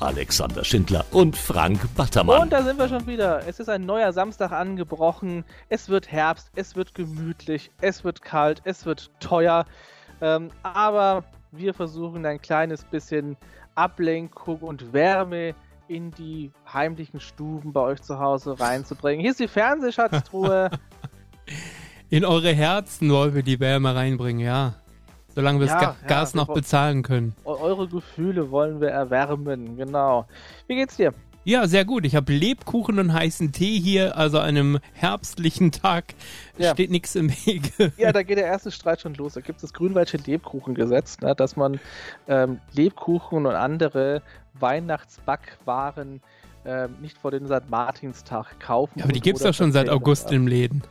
Alexander Schindler und Frank Battermann. Und da sind wir schon wieder. Es ist ein neuer Samstag angebrochen. Es wird Herbst, es wird gemütlich, es wird kalt, es wird teuer. Ähm, aber wir versuchen ein kleines bisschen Ablenkung und Wärme in die heimlichen Stuben bei euch zu Hause reinzubringen. Hier ist die Fernsehschatztruhe. in eure Herzen wollen wir die Wärme reinbringen, ja. Solange wir ja, das Gas ja, noch bezahlen können. Eure Gefühle wollen wir erwärmen, genau. Wie geht's dir? Ja, sehr gut. Ich habe Lebkuchen und heißen Tee hier, also einem herbstlichen Tag ja. steht nichts im Wege. Ja, da geht der erste Streit schon los. Da gibt es das Grünwaldsche Lebkuchengesetz, ne, dass man ähm, Lebkuchen und andere Weihnachtsbackwaren äh, nicht vor dem St. Martinstag kaufen. Ja, aber die gibt es doch schon seit August im Läden.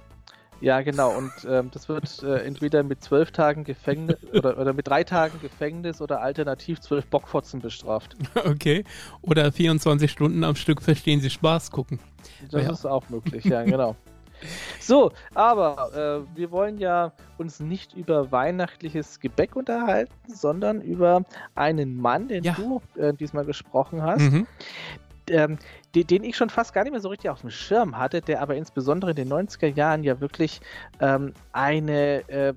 Ja, genau. Und ähm, das wird äh, entweder mit zwölf Tagen Gefängnis oder, oder mit drei Tagen Gefängnis oder alternativ zwölf Bockfotzen bestraft. Okay. Oder 24 Stunden am Stück verstehen Sie Spaß gucken. Das ja. ist auch möglich, ja, genau. So, aber äh, wir wollen ja uns nicht über weihnachtliches Gebäck unterhalten, sondern über einen Mann, den ja. du äh, diesmal gesprochen hast, mhm ähm, den, ich schon fast gar nicht mehr so richtig auf dem Schirm hatte, der aber insbesondere in den 90er Jahren ja wirklich ähm, eine äh,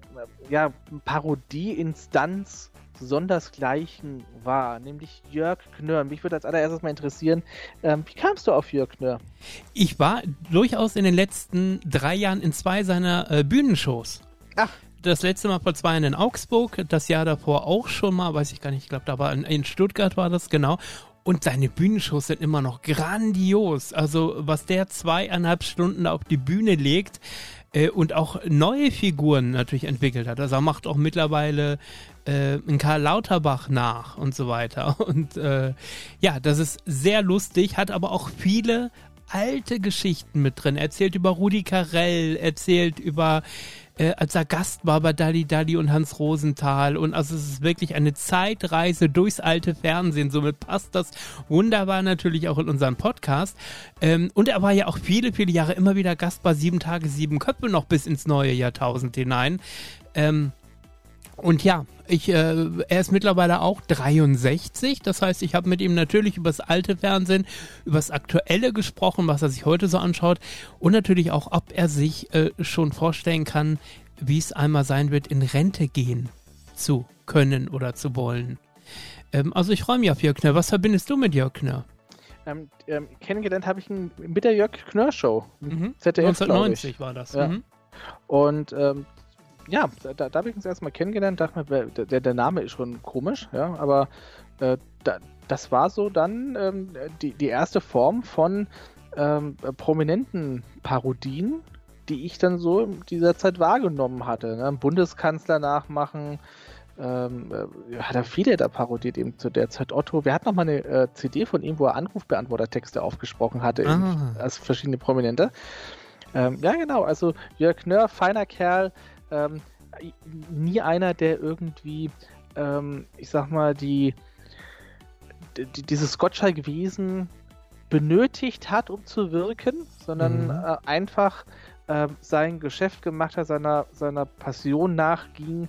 ja, Parodie-Instanz sondersgleichen war, nämlich Jörg Knörr. Mich würde als allererstes mal interessieren, ähm, wie kamst du auf Jörg Knörr? Ich war durchaus in den letzten drei Jahren in zwei seiner äh, Bühnenshows. Ach das letzte Mal vor zwei Jahren in Augsburg, das Jahr davor auch schon mal, weiß ich gar nicht, ich glaube, da war in, in, Stuttgart war das, genau. Und seine Bühnenshows sind immer noch grandios. Also was der zweieinhalb Stunden auf die Bühne legt äh, und auch neue Figuren natürlich entwickelt hat. Also er macht auch mittlerweile äh, einen Karl Lauterbach nach und so weiter. Und äh, ja, das ist sehr lustig, hat aber auch viele alte Geschichten mit drin. Er erzählt über Rudi Carell, erzählt über äh, als er Gast war bei Dali Dali und Hans Rosenthal. Und also es ist wirklich eine Zeitreise durchs alte Fernsehen. Somit passt das wunderbar natürlich auch in unseren Podcast. Ähm, und er war ja auch viele, viele Jahre immer wieder Gast bei Sieben Tage, Sieben Köpfe noch bis ins neue Jahrtausend hinein. Ähm, und ja, ich, äh, er ist mittlerweile auch 63. Das heißt, ich habe mit ihm natürlich über das alte Fernsehen, über das Aktuelle gesprochen, was er sich heute so anschaut. Und natürlich auch, ob er sich äh, schon vorstellen kann, wie es einmal sein wird, in Rente gehen zu können oder zu wollen. Ähm, also ich freue mich auf Jörg Knör. Was verbindest du mit Jörg Knör? Ähm, ähm, kennengelernt habe ich ihn mit der Jörg Knör Show. Mhm. ZDF, 1990 war das. Ja. Mhm. Und ähm, ja, da, da habe ich uns erstmal kennengelernt, dachte mir, der, der Name ist schon komisch, ja, aber äh, da, das war so dann ähm, die, die erste Form von ähm, prominenten Parodien, die ich dann so in dieser Zeit wahrgenommen hatte. Ne? Bundeskanzler nachmachen, ähm, äh, hat er viele da parodiert eben zu der Zeit. Otto, wir hatten noch mal eine äh, CD von ihm, wo er Anrufbeantwortertexte aufgesprochen hatte, ah. als verschiedene Prominente. Ähm, ja, genau, also Jörg Nörr, feiner Kerl, ähm, nie einer, der irgendwie, ähm, ich sag mal, die, die dieses Gottschalk-Wesen benötigt hat, um zu wirken, sondern mhm. äh, einfach äh, sein Geschäft gemacht hat, seiner, seiner Passion nachging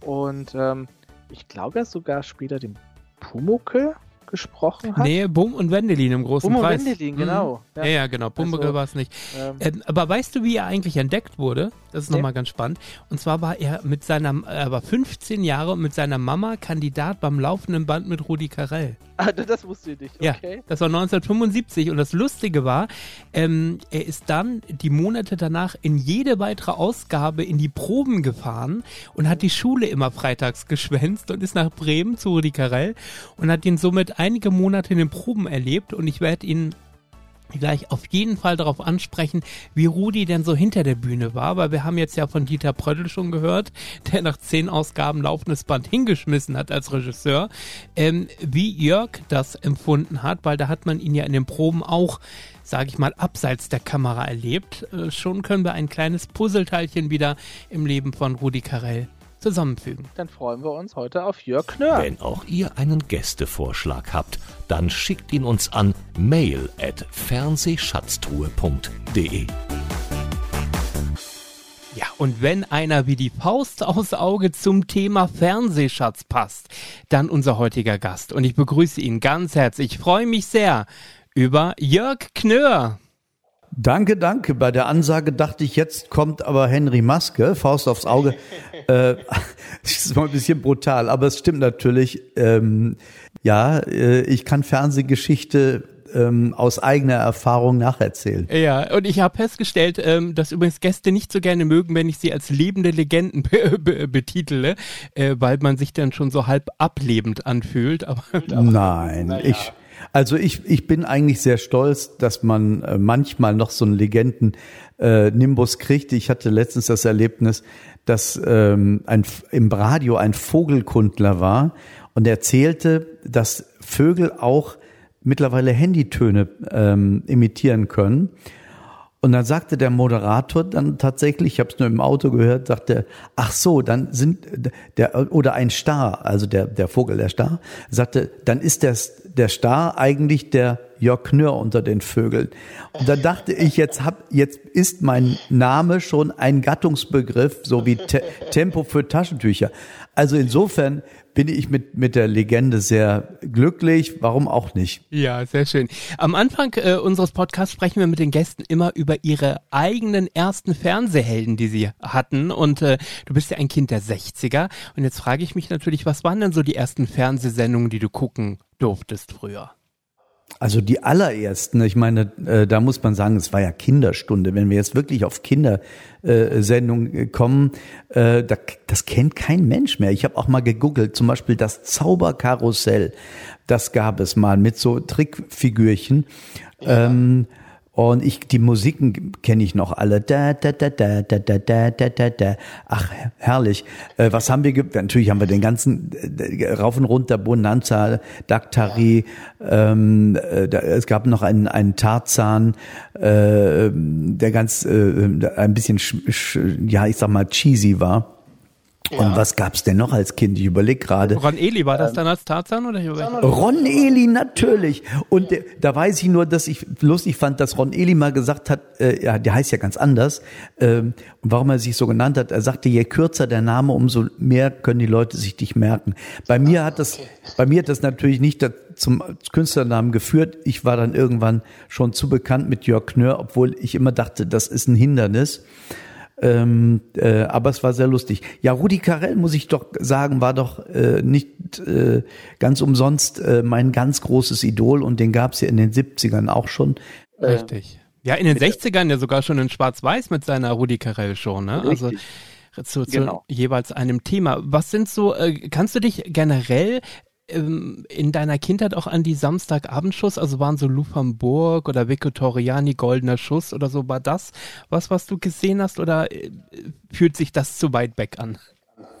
und ähm, ich glaube ja sogar später den Pumuckel gesprochen hat. Nee, Bum und Wendelin im großen Bum Preis. Bum und Wendelin, genau. Mhm. Ja. ja, ja, genau. Pumuckl also, war es nicht. Ähm, ähm, aber weißt du, wie er eigentlich entdeckt wurde? Das ist nee. nochmal ganz spannend. Und zwar war er mit seiner, er war 15 Jahre und mit seiner Mama Kandidat beim laufenden Band mit Rudi Carell. Ah, das wusste ich nicht. Okay. Ja, das war 1975 und das Lustige war, ähm, er ist dann die Monate danach in jede weitere Ausgabe in die Proben gefahren und hat die Schule immer freitags geschwänzt und ist nach Bremen zu Rudi Carell und hat ihn somit einige Monate in den Proben erlebt und ich werde ihn gleich auf jeden Fall darauf ansprechen, wie Rudi denn so hinter der Bühne war, weil wir haben jetzt ja von Dieter Pröttl schon gehört, der nach zehn Ausgaben laufendes Band hingeschmissen hat als Regisseur, ähm, wie Jörg das empfunden hat, weil da hat man ihn ja in den Proben auch sage ich mal, abseits der Kamera erlebt. Äh, schon können wir ein kleines Puzzleteilchen wieder im Leben von Rudi Carell zusammenfügen. Dann freuen wir uns heute auf Jörg Knör. Wenn auch ihr einen Gästevorschlag habt, dann schickt ihn uns an mail at fernsehschatztruhe.de. Ja, und wenn einer wie die Faust aus Auge zum Thema Fernsehschatz passt, dann unser heutiger Gast. Und ich begrüße ihn ganz herzlich. Ich freue mich sehr über Jörg Knör. Danke, danke. Bei der Ansage dachte ich, jetzt kommt aber Henry Maske, Faust aufs Auge. äh, das ist mal ein bisschen brutal, aber es stimmt natürlich. Ähm, ja, äh, ich kann Fernsehgeschichte ähm, aus eigener Erfahrung nacherzählen. Ja, und ich habe festgestellt, ähm, dass übrigens Gäste nicht so gerne mögen, wenn ich sie als lebende Legenden be be betitele, äh, weil man sich dann schon so halb ablebend anfühlt. Aber, aber Nein, ja. ich also ich, ich bin eigentlich sehr stolz, dass man äh, manchmal noch so einen Legenden-Nimbus äh, kriegt. Ich hatte letztens das Erlebnis, dass ähm, ein, im Radio ein Vogelkundler war und erzählte, dass Vögel auch mittlerweile Handytöne ähm, imitieren können. Und dann sagte der Moderator dann tatsächlich, ich habe es nur im Auto gehört, sagte, ach so, dann sind der oder ein Star, also der der Vogel der Star, sagte, dann ist der der Star eigentlich der Jörg Knör unter den Vögeln. Und da dachte ich, jetzt hab jetzt ist mein Name schon ein Gattungsbegriff, so wie Te Tempo für Taschentücher. Also insofern bin ich mit, mit der Legende sehr glücklich. Warum auch nicht? Ja, sehr schön. Am Anfang äh, unseres Podcasts sprechen wir mit den Gästen immer über ihre eigenen ersten Fernsehhelden, die sie hatten. Und äh, du bist ja ein Kind der 60er. Und jetzt frage ich mich natürlich, was waren denn so die ersten Fernsehsendungen, die du gucken durftest früher? Also die allerersten, ich meine, äh, da muss man sagen, es war ja Kinderstunde. Wenn wir jetzt wirklich auf Kindersendungen äh, kommen, äh, da, das kennt kein Mensch mehr. Ich habe auch mal gegoogelt, zum Beispiel das Zauberkarussell. Das gab es mal mit so Trickfigürchen. Ja. Ähm, und ich, die Musiken kenne ich noch alle. Da, da, da, da, da, da, da, da, da, da. Ach, herrlich. Äh, was haben wir, natürlich haben wir den ganzen, äh, rauf und runter, Bonanza, Daktari, ähm, äh, da, es gab noch einen, einen Tarzan, äh, der ganz, äh, ein bisschen, ja, ich sag mal, cheesy war. Ja. Und was gab's denn noch als Kind? Ich überlege gerade. Ron Eli, war das ähm, dann als Tarzan oder? Ron Eli, natürlich. Und der, da weiß ich nur, dass ich lustig fand, dass Ron Eli mal gesagt hat, äh, ja, der heißt ja ganz anders. Ähm, und warum er sich so genannt hat, er sagte, je kürzer der Name, umso mehr können die Leute sich dich merken. Bei mir hat das, bei mir hat das natürlich nicht zum Künstlernamen geführt. Ich war dann irgendwann schon zu bekannt mit Jörg Knör, obwohl ich immer dachte, das ist ein Hindernis. Ähm, äh, aber es war sehr lustig. Ja, Rudi Carell, muss ich doch sagen, war doch äh, nicht äh, ganz umsonst äh, mein ganz großes Idol und den gab es ja in den 70ern auch schon. Äh, Richtig. Ja, in den 60ern ja sogar schon in Schwarz-Weiß mit seiner Rudi Carell schon, ne? Also zu, zu genau. jeweils einem Thema. Was sind so, äh, kannst du dich generell ähm, in deiner Kindheit auch an die Samstagabendschuss? Also waren so Lufthamburg oder Toriani, Goldener Schuss oder so? War das was, was du gesehen hast oder äh, fühlt sich das zu weit weg an?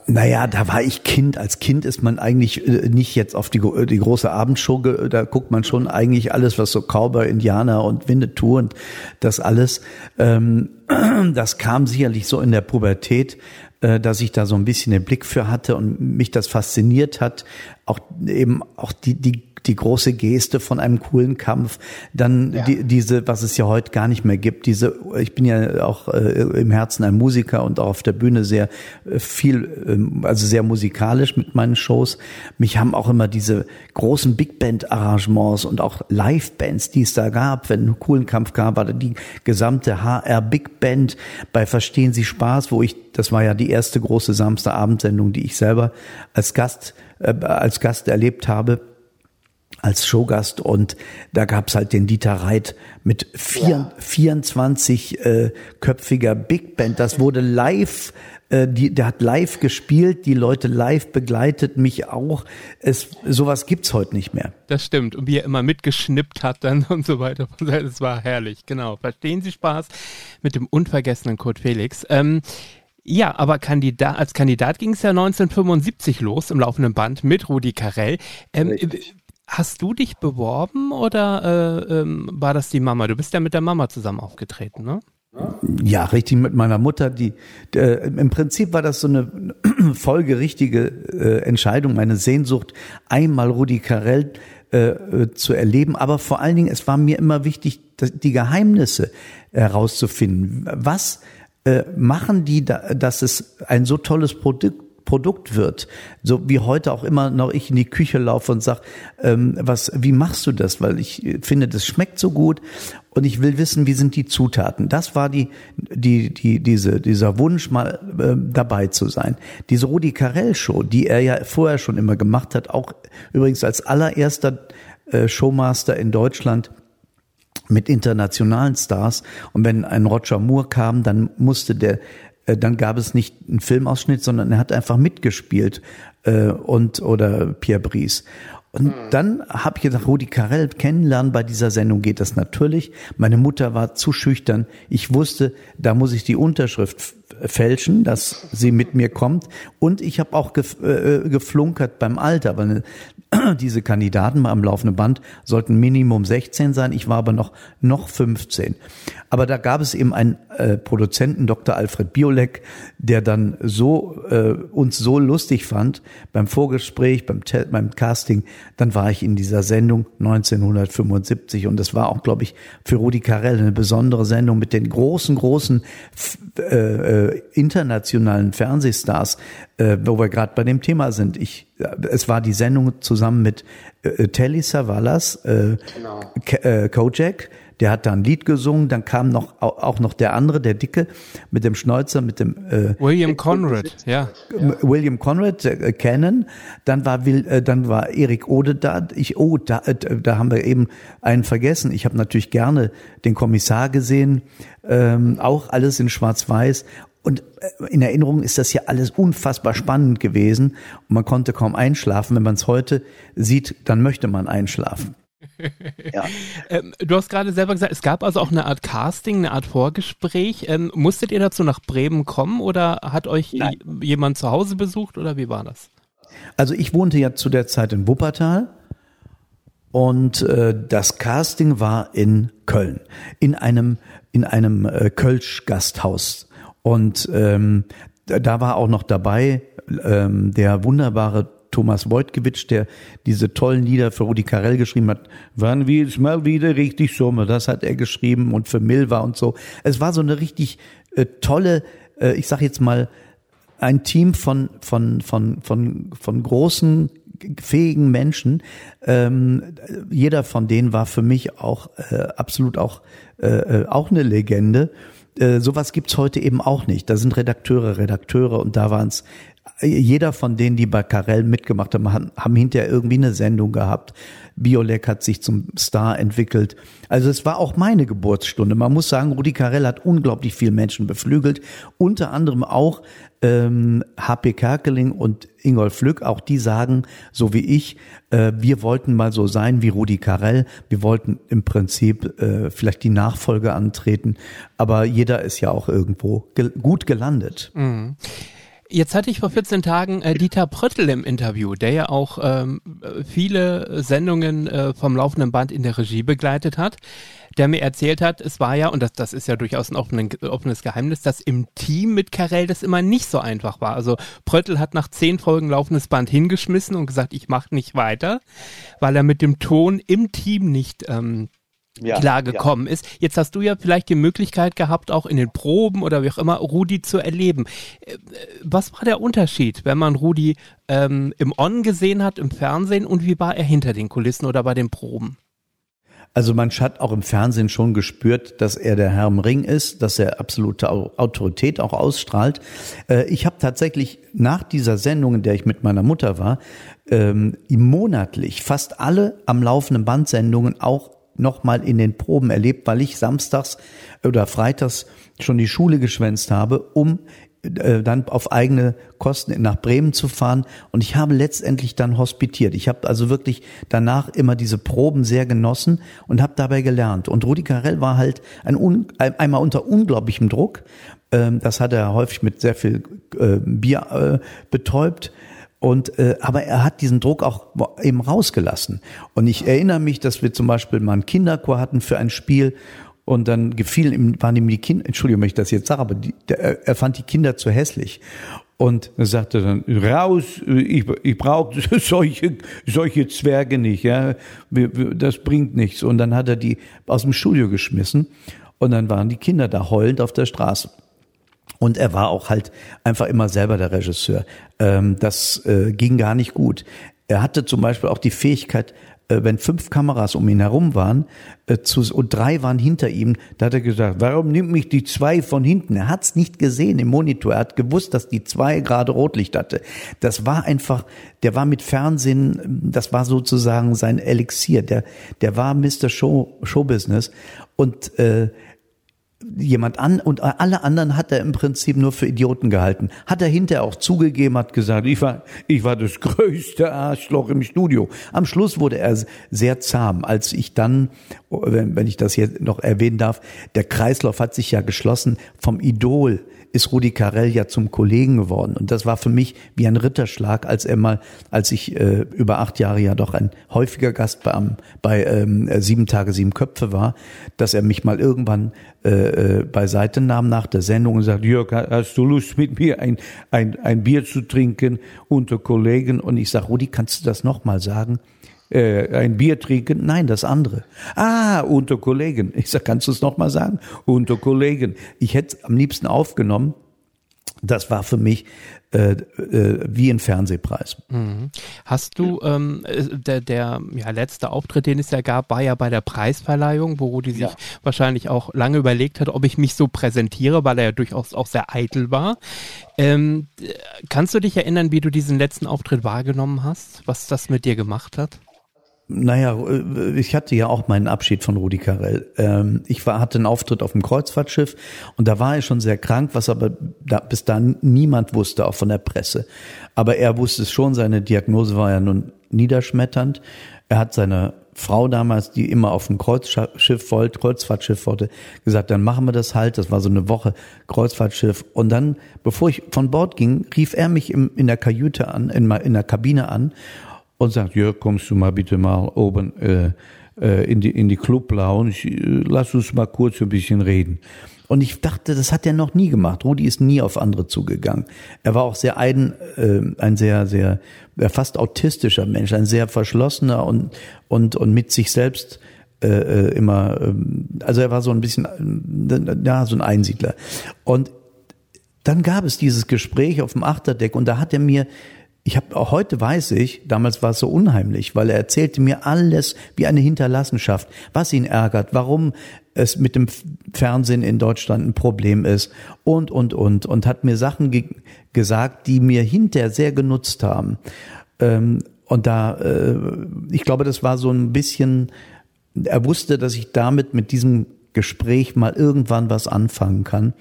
Naja, da war ich Kind. Als Kind ist man eigentlich äh, nicht jetzt auf die, die große Abendshow, da guckt man schon eigentlich alles, was so Cowboy, Indianer und Winnetou und das alles. Ähm, das kam sicherlich so in der Pubertät äh, dass ich da so ein bisschen den Blick für hatte und mich das fasziniert hat. Auch eben auch die, die die große Geste von einem coolen Kampf, dann ja. die, diese, was es ja heute gar nicht mehr gibt, diese, ich bin ja auch äh, im Herzen ein Musiker und auch auf der Bühne sehr äh, viel, äh, also sehr musikalisch mit meinen Shows. Mich haben auch immer diese großen Big Band Arrangements und auch Live-Bands, die es da gab, wenn ein coolen Kampf gab, war die gesamte HR Big Band bei Verstehen Sie Spaß, wo ich, das war ja die erste große Samstagabendsendung, die ich selber als Gast, äh, als Gast erlebt habe als Showgast und da gab's halt den Dieter Reit mit vier, ja. 24 äh, köpfiger Big Band. Das wurde live, äh, die, der hat live gespielt, die Leute live begleitet, mich auch. Es, sowas gibt's heute nicht mehr. Das stimmt. Und wie er immer mitgeschnippt hat dann und so weiter. Das war herrlich, genau. Verstehen Sie Spaß mit dem unvergessenen Kurt Felix. Ähm, ja, aber Kandidat, als Kandidat ging es ja 1975 los im laufenden Band mit Rudi Carell. Ähm, Hast du dich beworben oder äh, ähm, war das die Mama? Du bist ja mit der Mama zusammen aufgetreten, ne? Ja, richtig mit meiner Mutter. Die, äh, im Prinzip war das so eine folgerichtige äh, Entscheidung, meine Sehnsucht, einmal Rudi Carell äh, äh, zu erleben. Aber vor allen Dingen, es war mir immer wichtig, die Geheimnisse herauszufinden. Was äh, machen die, da, dass es ein so tolles Produkt Produkt wird. So wie heute auch immer noch ich in die Küche laufe und sag, ähm, was, wie machst du das? Weil ich finde, das schmeckt so gut und ich will wissen, wie sind die Zutaten. Das war die, die, die, diese, dieser Wunsch, mal äh, dabei zu sein. Diese Rudi Carell Show, die er ja vorher schon immer gemacht hat, auch übrigens als allererster äh, Showmaster in Deutschland mit internationalen Stars. Und wenn ein Roger Moore kam, dann musste der äh, dann gab es nicht einen Filmausschnitt, sondern er hat einfach mitgespielt äh, und oder Pierre Brice. Und hm. dann habe ich gedacht, Rudi Carell kennenlernen bei dieser Sendung geht das natürlich. Meine Mutter war zu schüchtern. Ich wusste, da muss ich die Unterschrift fälschen, dass sie mit mir kommt. Und ich habe auch gef äh, geflunkert beim Alter, weil diese Kandidaten am laufenden Band sollten Minimum 16 sein. Ich war aber noch, noch 15. Aber da gab es eben einen äh, Produzenten, Dr. Alfred Biolek, der dann so äh, uns so lustig fand beim Vorgespräch, beim, beim Casting. Dann war ich in dieser Sendung 1975 und das war auch, glaube ich, für Rudi Carell eine besondere Sendung mit den großen, großen äh, äh, internationalen Fernsehstars, äh, wo wir gerade bei dem Thema sind. Ich, es war die Sendung zusammen mit äh, Telly Savalas, äh, genau. äh, Kojak, der hat da ein Lied gesungen, dann kam noch auch noch der andere, der Dicke, mit dem Schnäuzer, mit dem äh, William Conrad, ja. William Conrad, äh, Cannon, dann war Will, äh, dann war Erik Ode da. Ich, oh, da, äh, da haben wir eben einen vergessen. Ich habe natürlich gerne den Kommissar gesehen, ähm, auch alles in Schwarz-Weiß und äh, in Erinnerung ist das ja alles unfassbar spannend gewesen und man konnte kaum einschlafen. Wenn man es heute sieht, dann möchte man einschlafen. ja. ähm, du hast gerade selber gesagt, es gab also auch eine Art Casting, eine Art Vorgespräch. Ähm, musstet ihr dazu nach Bremen kommen oder hat euch Nein. jemand zu Hause besucht oder wie war das? Also ich wohnte ja zu der Zeit in Wuppertal und äh, das Casting war in Köln in einem in einem äh, Kölsch Gasthaus und ähm, da war auch noch dabei ähm, der wunderbare Thomas Wojtkiewicz, der diese tollen Lieder für Rudi Carell geschrieben hat. Wann wird's mal wieder richtig Sommer? Das hat er geschrieben und für Milva und so. Es war so eine richtig äh, tolle, äh, ich sag jetzt mal, ein Team von, von, von, von, von großen, fähigen Menschen. Ähm, jeder von denen war für mich auch äh, absolut auch, äh, äh auch eine Legende. Äh, sowas gibt's heute eben auch nicht. Da sind Redakteure, Redakteure und da waren es jeder von denen, die bei Carell mitgemacht haben, haben hinterher irgendwie eine Sendung gehabt. Biolek hat sich zum Star entwickelt. Also es war auch meine Geburtsstunde. Man muss sagen, Rudi Carell hat unglaublich viele Menschen beflügelt. Unter anderem auch ähm, HP Kerkeling und Ingolf Lück. Auch die sagen, so wie ich, äh, wir wollten mal so sein wie Rudi Carell. Wir wollten im Prinzip äh, vielleicht die Nachfolge antreten. Aber jeder ist ja auch irgendwo gel gut gelandet. Mhm. Jetzt hatte ich vor 14 Tagen äh, Dieter Pröttl im Interview, der ja auch ähm, viele Sendungen äh, vom laufenden Band in der Regie begleitet hat, der mir erzählt hat, es war ja, und das, das ist ja durchaus ein offenen, offenes Geheimnis, dass im Team mit Karel das immer nicht so einfach war. Also Pröttl hat nach zehn Folgen laufendes Band hingeschmissen und gesagt, ich mache nicht weiter, weil er mit dem Ton im Team nicht ähm, ja, klar gekommen ja. ist. Jetzt hast du ja vielleicht die Möglichkeit gehabt, auch in den Proben oder wie auch immer, Rudi zu erleben. Äh, was war der Unterschied, wenn man Rudi ähm, im On gesehen hat, im Fernsehen und wie war er hinter den Kulissen oder bei den Proben? Also man hat auch im Fernsehen schon gespürt, dass er der Herr im Ring ist, dass er absolute Autorität auch ausstrahlt. Äh, ich habe tatsächlich nach dieser Sendung, in der ich mit meiner Mutter war, ähm, monatlich fast alle am laufenden Bandsendungen auch nochmal in den Proben erlebt, weil ich samstags oder freitags schon die Schule geschwänzt habe, um äh, dann auf eigene Kosten nach Bremen zu fahren. Und ich habe letztendlich dann hospitiert. Ich habe also wirklich danach immer diese Proben sehr genossen und habe dabei gelernt. Und Rudi Carell war halt ein, einmal unter unglaublichem Druck. Ähm, das hat er häufig mit sehr viel äh, Bier äh, betäubt Und äh, aber er hat diesen Druck auch eben rausgelassen. Und ich erinnere mich, dass wir zum Beispiel mal einen Kinderchor hatten für ein Spiel und dann gefielen ihm, waren ihm die Kinder, Entschuldigung, wenn ich das jetzt sage, aber die, der, er fand die Kinder zu hässlich. Und er sagte dann, raus, ich, ich brauche solche, solche Zwerge nicht, ja, das bringt nichts. Und dann hat er die aus dem Studio geschmissen und dann waren die Kinder da heulend auf der Straße. Und er war auch halt einfach immer selber der Regisseur. Ähm, das äh, ging gar nicht gut. Er hatte zum Beispiel auch die Fähigkeit, äh, wenn fünf Kameras um ihn herum waren äh, zu, und drei waren hinter ihm, da hat er gesagt, warum nimmt mich die zwei von hinten? Er hat's nicht gesehen im Monitor, er hat gewusst, dass die zwei gerade Rotlicht hatte. Das war einfach, der war mit Fernsehen, das war sozusagen sein Elixier, der, der war Mr. Show, Showbusiness und äh, jemand an und alle anderen hat er im Prinzip nur für Idioten gehalten. Hat er hinterher auch zugegeben, hat gesagt, ich war, ich war das größte Arschloch im Studio. Am Schluss wurde er sehr zahm, als ich dann, wenn, ich das hier noch erwähnen darf, der Kreislauf hat sich ja geschlossen vom Idol ist Rudi Carell ja zum Kollegen geworden. Und das war für mich wie ein Ritterschlag, als er mal, als ich äh, über acht Jahre ja doch ein häufiger Gast bei, bei ähm, Sieben Tage, Sieben Köpfe war, dass er mich mal irgendwann äh, äh, beiseite nahm nach der Sendung und sagt, Jörg, hast du Lust mit mir ein, ein, ein Bier zu trinken unter Kollegen? Und ich sage, Rudi, kannst du das nochmal sagen? Äh, ein Bier trinken? Nein, das andere. Ah, unter Kollegen. Ich sag, kannst du es nochmal sagen? Unter Kollegen. Ich hätte es am liebsten aufgenommen. Das war für mich äh, äh, wie ein Fernsehpreis. Mhm. Hast du ähm, äh, der, der ja, letzte Auftritt, den es ja gab, war ja bei der Preisverleihung, wo Rudi sich ja. wahrscheinlich auch lange überlegt hat, ob ich mich so präsentiere, weil er ja durchaus auch sehr eitel war. Ähm, kannst du dich erinnern, wie du diesen letzten Auftritt wahrgenommen hast, was das mit dir gemacht hat? Naja, äh, ich hatte ja auch meinen Abschied von Rudi Carell. Ähm, ich war, hatte einen Auftritt auf dem Kreuzfahrtschiff und da war er schon sehr krank, was aber da, bis dahin niemand wusste, auch von der Presse. Aber er wusste es schon, seine Diagnose war ja nun niederschmetternd. Er hat seine Frau damals, die immer auf dem Kreuzschiff wollte, Kreuzfahrtschiff wollte, gesagt, dann machen wir das halt. Das war so eine Woche Kreuzfahrtschiff. Und dann, bevor ich von Bord ging, rief er mich in der Kajüte an, in der Kabine an und sagt, Jörg, kommst du mal bitte mal oben äh, äh, in die in die Club Lounge, äh, lass uns mal kurz ein bisschen reden. Und ich dachte, das hat er noch nie gemacht. Rudi ist nie auf andere zugegangen. Er war auch sehr ein, äh, ein sehr, sehr, fast autistischer Mensch, ein sehr verschlossener und, und, und mit sich selbst äh, äh immer, äh, also er war so ein bisschen, äh, ja, so ein Einsiedler. Und dann gab es dieses Gespräch auf dem Achterdeck und da hat er mir ich habe heute weiß ich, damals war es so unheimlich, weil er erzählte mir alles wie eine Hinterlassenschaft, was ihn ärgert, warum es mit dem Fernsehen in Deutschland ein Problem ist und und und und hat mir Sachen ge gesagt, die mir hinterher sehr genutzt haben. Ähm, und da, äh, ich glaube, das war so ein bisschen, er wusste, dass ich damit mit diesem Gespräch mal irgendwann was anfangen kann.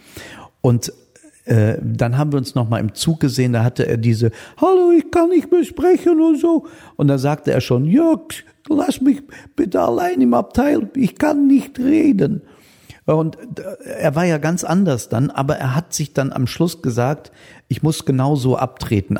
Und äh, dann haben wir uns noch mal im Zug gesehen, da hatte er diese, hallo, ich kann nicht mehr sprechen und so. Und da sagte er schon, Jörg, lass mich bitte allein im Abteil, ich kann nicht reden. Und er war ja ganz anders dann, aber er hat sich dann am Schluss gesagt, ich muss genauso abtreten,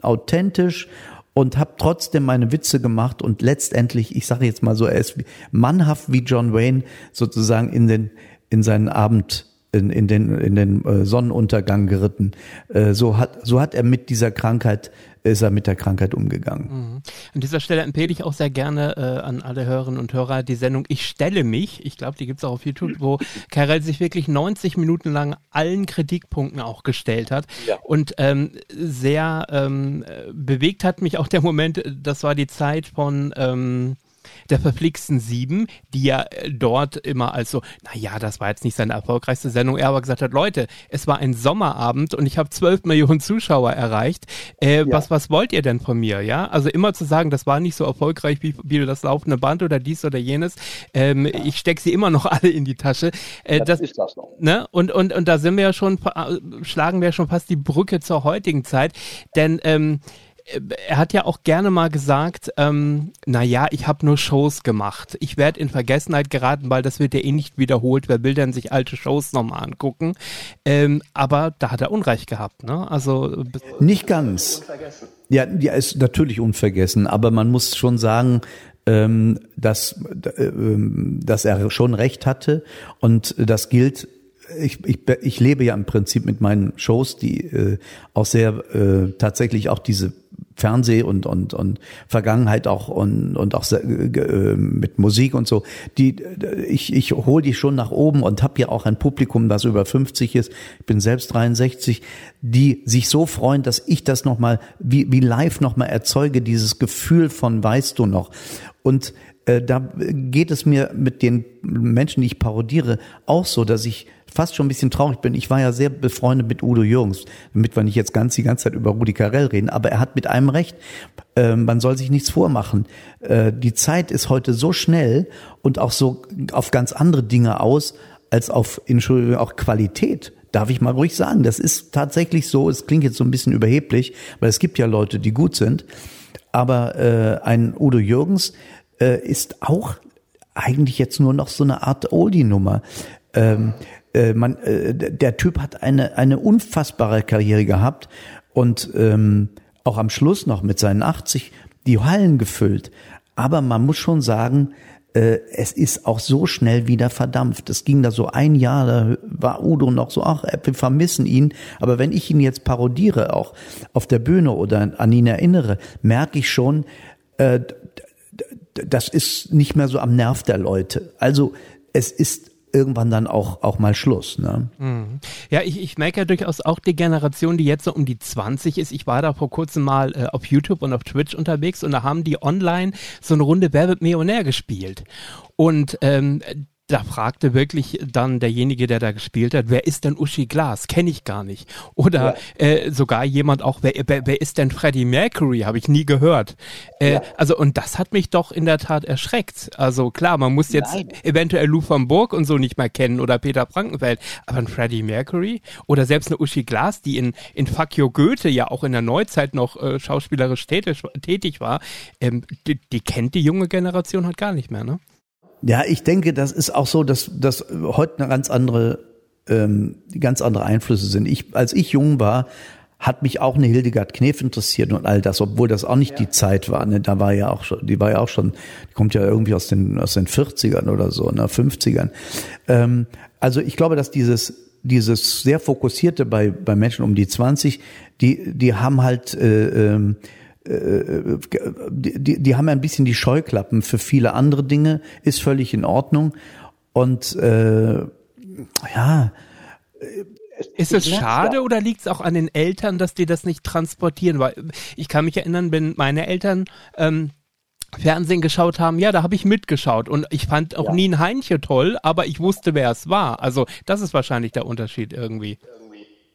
authentisch und habe trotzdem meine Witze gemacht und letztendlich, ich sage jetzt mal so, er ist mannhaft wie John Wayne sozusagen in den in seinen Abend in, in den, in den äh, Sonnenuntergang geritten. Äh, so hat, so hat er mit dieser Krankheit, ist er mit der Krankheit umgegangen. Mhm. An dieser Stelle empfehle ich auch sehr gerne äh, an alle Hörerinnen und Hörer die Sendung Ich stelle mich. Ich glaube, die gibt es auch auf YouTube, wo Karel sich wirklich 90 Minuten lang allen Kritikpunkten auch gestellt hat. Ja. Und ähm, sehr ähm, bewegt hat mich auch der Moment, das war die Zeit von ähm, der verflixten Sieben, die ja äh, dort immer als so, naja, das war jetzt nicht seine erfolgreichste Sendung, er aber gesagt hat, Leute, es war ein Sommerabend und ich habe zwölf Millionen Zuschauer erreicht. Äh, ja. was, was wollt ihr denn von mir? Ja, also immer zu sagen, das war nicht so erfolgreich wie, wie das laufende Band oder dies oder jenes. Ähm, ja. Ich stecke sie immer noch alle in die Tasche. Äh, das, das, ist das noch. Ne? Und, und, und da sind wir ja schon, schlagen wir schon fast die Brücke zur heutigen Zeit. Denn ähm, er hat ja auch gerne mal gesagt, ähm, na ja, ich habe nur Shows gemacht. Ich werde in Vergessenheit geraten, weil das wird ja eh nicht wiederholt. Wer will denn sich alte Shows nochmal angucken? Ähm, aber da hat er Unrecht gehabt, ne? Also nicht ganz. Ja, ja, ist natürlich unvergessen, aber man muss schon sagen, ähm, dass, äh, dass er schon recht hatte und das gilt ich, ich, ich lebe ja im Prinzip mit meinen Shows, die äh, auch sehr äh, tatsächlich auch diese Fernseh und und und Vergangenheit auch und und auch sehr, äh, mit Musik und so. Die ich ich hole die schon nach oben und habe ja auch ein Publikum, das über 50 ist. Ich bin selbst 63, die sich so freuen, dass ich das noch mal wie wie live noch mal erzeuge, dieses Gefühl von weißt du noch. Und äh, da geht es mir mit den Menschen, die ich parodiere, auch so, dass ich fast schon ein bisschen traurig bin. Ich war ja sehr befreundet mit Udo Jürgens, damit wir nicht jetzt ganz die ganze Zeit über Rudi Carell reden, aber er hat mit einem recht. Äh, man soll sich nichts vormachen. Äh, die Zeit ist heute so schnell und auch so auf ganz andere Dinge aus, als auf, Entschuldigung, auch Qualität. Darf ich mal ruhig sagen. Das ist tatsächlich so. Es klingt jetzt so ein bisschen überheblich, weil es gibt ja Leute, die gut sind. Aber äh, ein Udo Jürgens äh, ist auch eigentlich jetzt nur noch so eine Art Oldie-Nummer. Ähm, äh, man, äh, der Typ hat eine, eine unfassbare Karriere gehabt und ähm, auch am Schluss noch mit seinen 80 die Hallen gefüllt. Aber man muss schon sagen, äh, es ist auch so schnell wieder verdampft. Es ging da so ein Jahr, da war Udo noch so, ach, wir vermissen ihn. Aber wenn ich ihn jetzt parodiere, auch auf der Bühne oder an ihn erinnere, merke ich schon, äh, das ist nicht mehr so am Nerv der Leute. Also es ist irgendwann dann auch, auch mal Schluss. Ne? Mhm. Ja, ich, ich merke ja durchaus auch die Generation, die jetzt so um die 20 ist. Ich war da vor kurzem mal äh, auf YouTube und auf Twitch unterwegs und da haben die online so eine Runde Wer wird Millionär gespielt. Und ähm, da fragte wirklich dann derjenige, der da gespielt hat, wer ist denn Uschi Glas? Kenne ich gar nicht. Oder ja. äh, sogar jemand auch, wer, wer, wer ist denn Freddie Mercury? Habe ich nie gehört. Äh, ja. Also und das hat mich doch in der Tat erschreckt. Also klar, man muss jetzt Nein. eventuell Lou van Burg und so nicht mehr kennen oder Peter Frankenfeld, aber ein Freddie Mercury oder selbst eine Uschi Glas, die in, in Fuck Your Goethe ja auch in der Neuzeit noch äh, schauspielerisch tätig, tätig war, ähm, die, die kennt die junge Generation halt gar nicht mehr, ne? Ja, ich denke, das ist auch so, dass, dass heute eine ganz andere, ähm, ganz andere Einflüsse sind. Ich, als ich jung war, hat mich auch eine Hildegard Knef interessiert und all das, obwohl das auch nicht ja. die Zeit war. Ne? Da war ja auch schon, die war ja auch schon, die kommt ja irgendwie aus den aus den 40ern oder so, ne, 50ern. Ähm, also ich glaube, dass dieses dieses sehr fokussierte bei bei Menschen um die 20, die die haben halt äh, ähm, äh, die, die haben ein bisschen die Scheuklappen für viele andere Dinge, ist völlig in Ordnung. Und äh, ja. Ist es schade oder liegt es auch an den Eltern, dass die das nicht transportieren? Weil ich kann mich erinnern, wenn meine Eltern ähm, Fernsehen geschaut haben, ja, da habe ich mitgeschaut und ich fand auch ja. nie ein Heinche toll, aber ich wusste, wer es war. Also das ist wahrscheinlich der Unterschied irgendwie.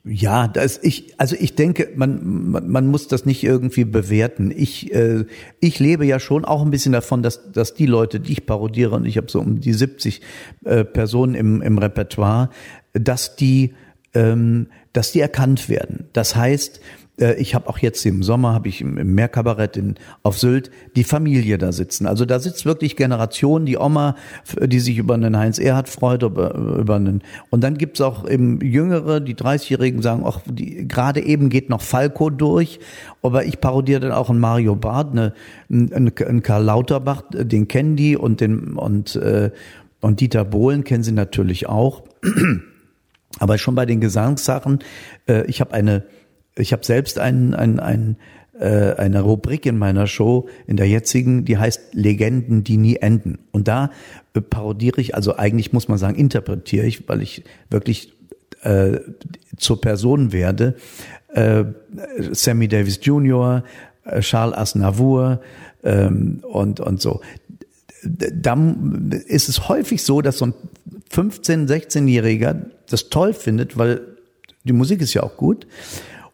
Ja, das ich also ich denke, man, man man muss das nicht irgendwie bewerten. Ich äh, ich lebe ja schon auch ein bisschen davon, dass dass die Leute, die ich parodiere und ich habe so um die 70 äh, Personen im im Repertoire, dass die ähm, dass die erkannt werden. Das heißt, äh, ich habe auch jetzt im Sommer, habe ich im, Meerkabarett in, auf Sylt die Familie da sitzen. Also da sitzt wirklich Generation, die Oma, die sich über einen Heinz Erhard freut, über, über einen, und dann gibt's auch eben Jüngere, die 30-Jährigen sagen, ach, gerade eben geht noch Falco durch, aber ich parodiere dann auch einen Mario Barth, eine, einen, einen Karl Lauterbach, den kennen die und den, und, äh, und Dieter Bohlen kennen sie natürlich auch. Aber schon bei den Gesangssachen, äh, ich habe eine ich habe selbst ein, ein, ein, äh, eine Rubrik in meiner Show, in der jetzigen, die heißt Legenden, die nie enden. Und da äh, parodiere ich, also eigentlich muss man sagen, interpretiere ich, weil ich wirklich äh, zur Person werde, äh, Sammy Davis Jr., äh, Charles Aznavour ähm, und, und so. Da ist es häufig so, dass so ein 15-, 16-Jähriger das toll findet, weil die Musik ist ja auch gut